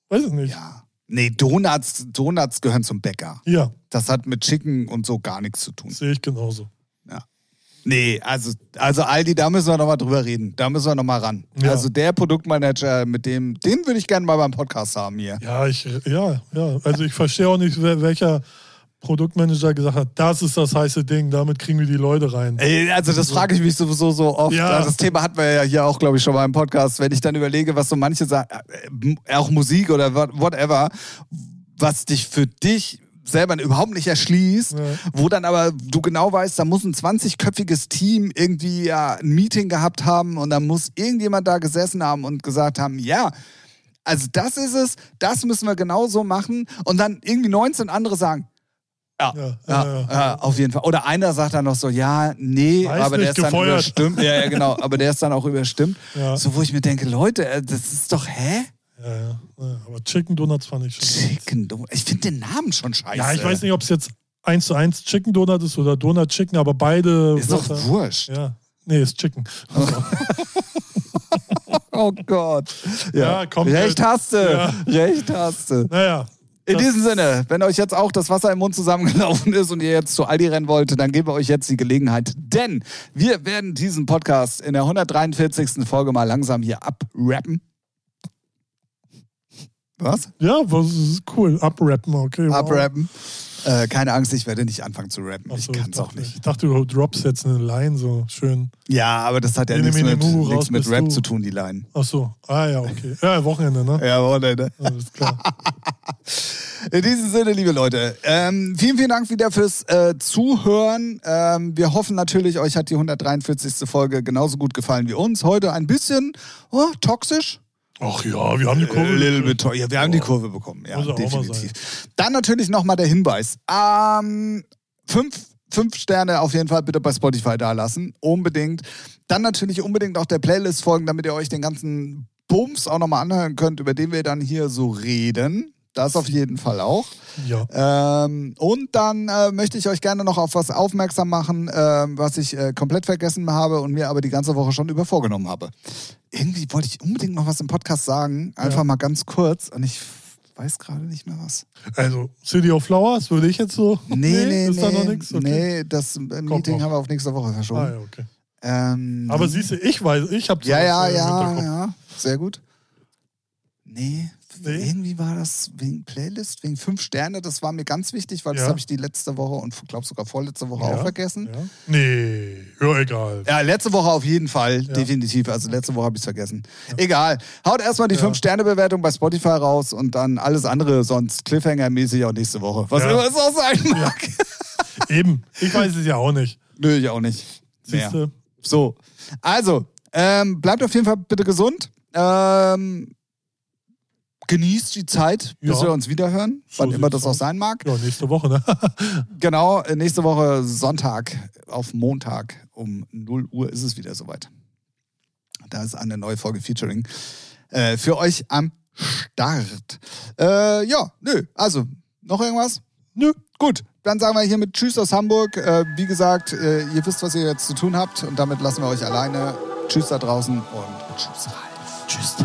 Weiß ich nicht. Ja. Nee, Donuts, Donuts gehören zum Bäcker. Ja, Das hat mit Chicken und so gar nichts zu tun. sehe ich genauso. Nee, also, also Aldi, da müssen wir nochmal drüber reden. Da müssen wir nochmal ran. Ja. Also der Produktmanager, mit dem, den würde ich gerne mal beim Podcast haben hier. Ja, ich, ja, ja. Also ich verstehe auch nicht, welcher Produktmanager gesagt hat, das ist das heiße Ding, damit kriegen wir die Leute rein. Ey, also das frage ich mich sowieso so oft. Ja. Das Thema hatten wir ja hier auch, glaube ich, schon mal im Podcast. Wenn ich dann überlege, was so manche sagen, äh, auch Musik oder what- whatever, was dich für dich selber überhaupt nicht erschließt, Ja. wo dann aber du genau weißt, da muss ein 20-köpfiges Team irgendwie ja, ein Meeting gehabt haben und dann muss irgendjemand da gesessen haben und gesagt haben, ja, also das ist es, das müssen wir genauso machen und dann irgendwie 19 andere sagen, ja, Ja, ja, ja, ja, ja. auf jeden Fall. Oder einer sagt dann noch so, ja, nee, Weiß aber der ist dann gefeuert. überstimmt. Ja, ja, genau, aber der ist dann auch überstimmt. Ja. So, wo ich mir denke, Leute, äh, das ist doch, hä? Ja, ja, ja. Aber Chicken Donuts fand ich schon. Chicken Donut. Ich finde den Namen schon scheiße. Ja, ich weiß nicht, ob es jetzt eins zu eins Chicken Donut ist oder Donut Chicken, aber beide. Ist doch wurscht. Ja. Nee, ist Chicken. Also, Oh Gott. Ja, Ja, kommt Recht hast du. Recht hast du. naja. In Das- diesem Sinne, wenn euch jetzt auch das Wasser im Mund zusammengelaufen ist und ihr jetzt zu Aldi rennen wollt, dann geben wir euch jetzt die Gelegenheit. Denn wir werden diesen Podcast in der 143. Folge mal langsam hier abrappen. Was? Ja, was ist cool. Abrappen, okay. wow. Abrappen. Äh, keine Angst, ich werde nicht anfangen zu rappen. Ach Ich so, kann es auch nicht. Ich dachte, du droppst jetzt eine Line so schön. Ja, aber das hat ja nichts mit, nichts mit Rap du. zu tun, die Line. Ach so. Ah ja, okay. Ja, Wochenende, ne? Ja, Wochenende. Alles klar. In diesem Sinne, liebe Leute, ähm, vielen, vielen Dank wieder fürs äh, Zuhören. Ähm, wir hoffen natürlich, euch hat die 143. Folge genauso gut gefallen wie uns. Heute ein bisschen oh, toxisch. Ach ja, wir haben die Kurve. Äh, little bit ja, wir haben die Kurve bekommen, ja, definitiv. Dann natürlich nochmal der Hinweis. Ähm, fünf, fünf Sterne auf jeden Fall bitte bei Spotify da lassen. Unbedingt. Dann natürlich unbedingt auch der Playlist folgen, damit ihr euch den ganzen Bums auch nochmal anhören könnt, über den wir dann hier so reden. Das auf jeden Fall auch. Ja. Ähm, und dann äh, möchte ich euch gerne noch auf was aufmerksam machen, ähm, was ich äh, komplett vergessen habe und mir aber die ganze Woche schon über vorgenommen habe. Irgendwie wollte ich unbedingt noch was im Podcast sagen, einfach Ja. mal ganz kurz und ich weiß gerade nicht mehr was. Also, City of Flowers würde ich jetzt so. Nee, nee, ist nee. da noch nichts? Okay. Nee, das äh, Meeting haben wir auf nächste Woche verschoben. Ah, ja, okay. ähm, Aber siehst du, ich weiß, ich habe ja, ja, ja, ja, sehr gut. Nee, Nee? irgendwie war das wegen Playlist, wegen fünf Sterne, das war mir ganz wichtig, weil das Ja. habe ich die letzte Woche und glaube sogar vorletzte Woche Ja, auch vergessen. Ja. Nee, ja, egal. Ja, letzte Woche auf jeden Fall, definitiv. Also letzte Woche habe ich es vergessen. Egal. Haut erstmal die 5-Sterne-Bewertung bei Spotify raus und dann alles andere sonst Cliffhanger-mäßig auch nächste Woche. Was immer es auch sein mag. Eben, ich weiß es ja auch nicht. Nö, ich auch nicht. Siehst Mehr. du? So. Also, ähm, bleibt auf jeden Fall bitte gesund. Ähm, genießt die Zeit, bis Ja. wir uns wiederhören, So wann immer das auch sein mag. Ja, nächste Woche, ne? Genau, äh, nächste Woche Sonntag auf Montag um 0 Uhr ist es wieder soweit. Da ist eine neue Folge Featuring äh, für euch am Start. Äh, ja, nö, also noch irgendwas? Nö. Gut, dann sagen wir hiermit Tschüss aus Hamburg. Äh, wie gesagt, äh, ihr wisst, was ihr jetzt zu tun habt und damit lassen wir euch alleine. Tschüss da draußen und Tschüss Ralf. Tschüss.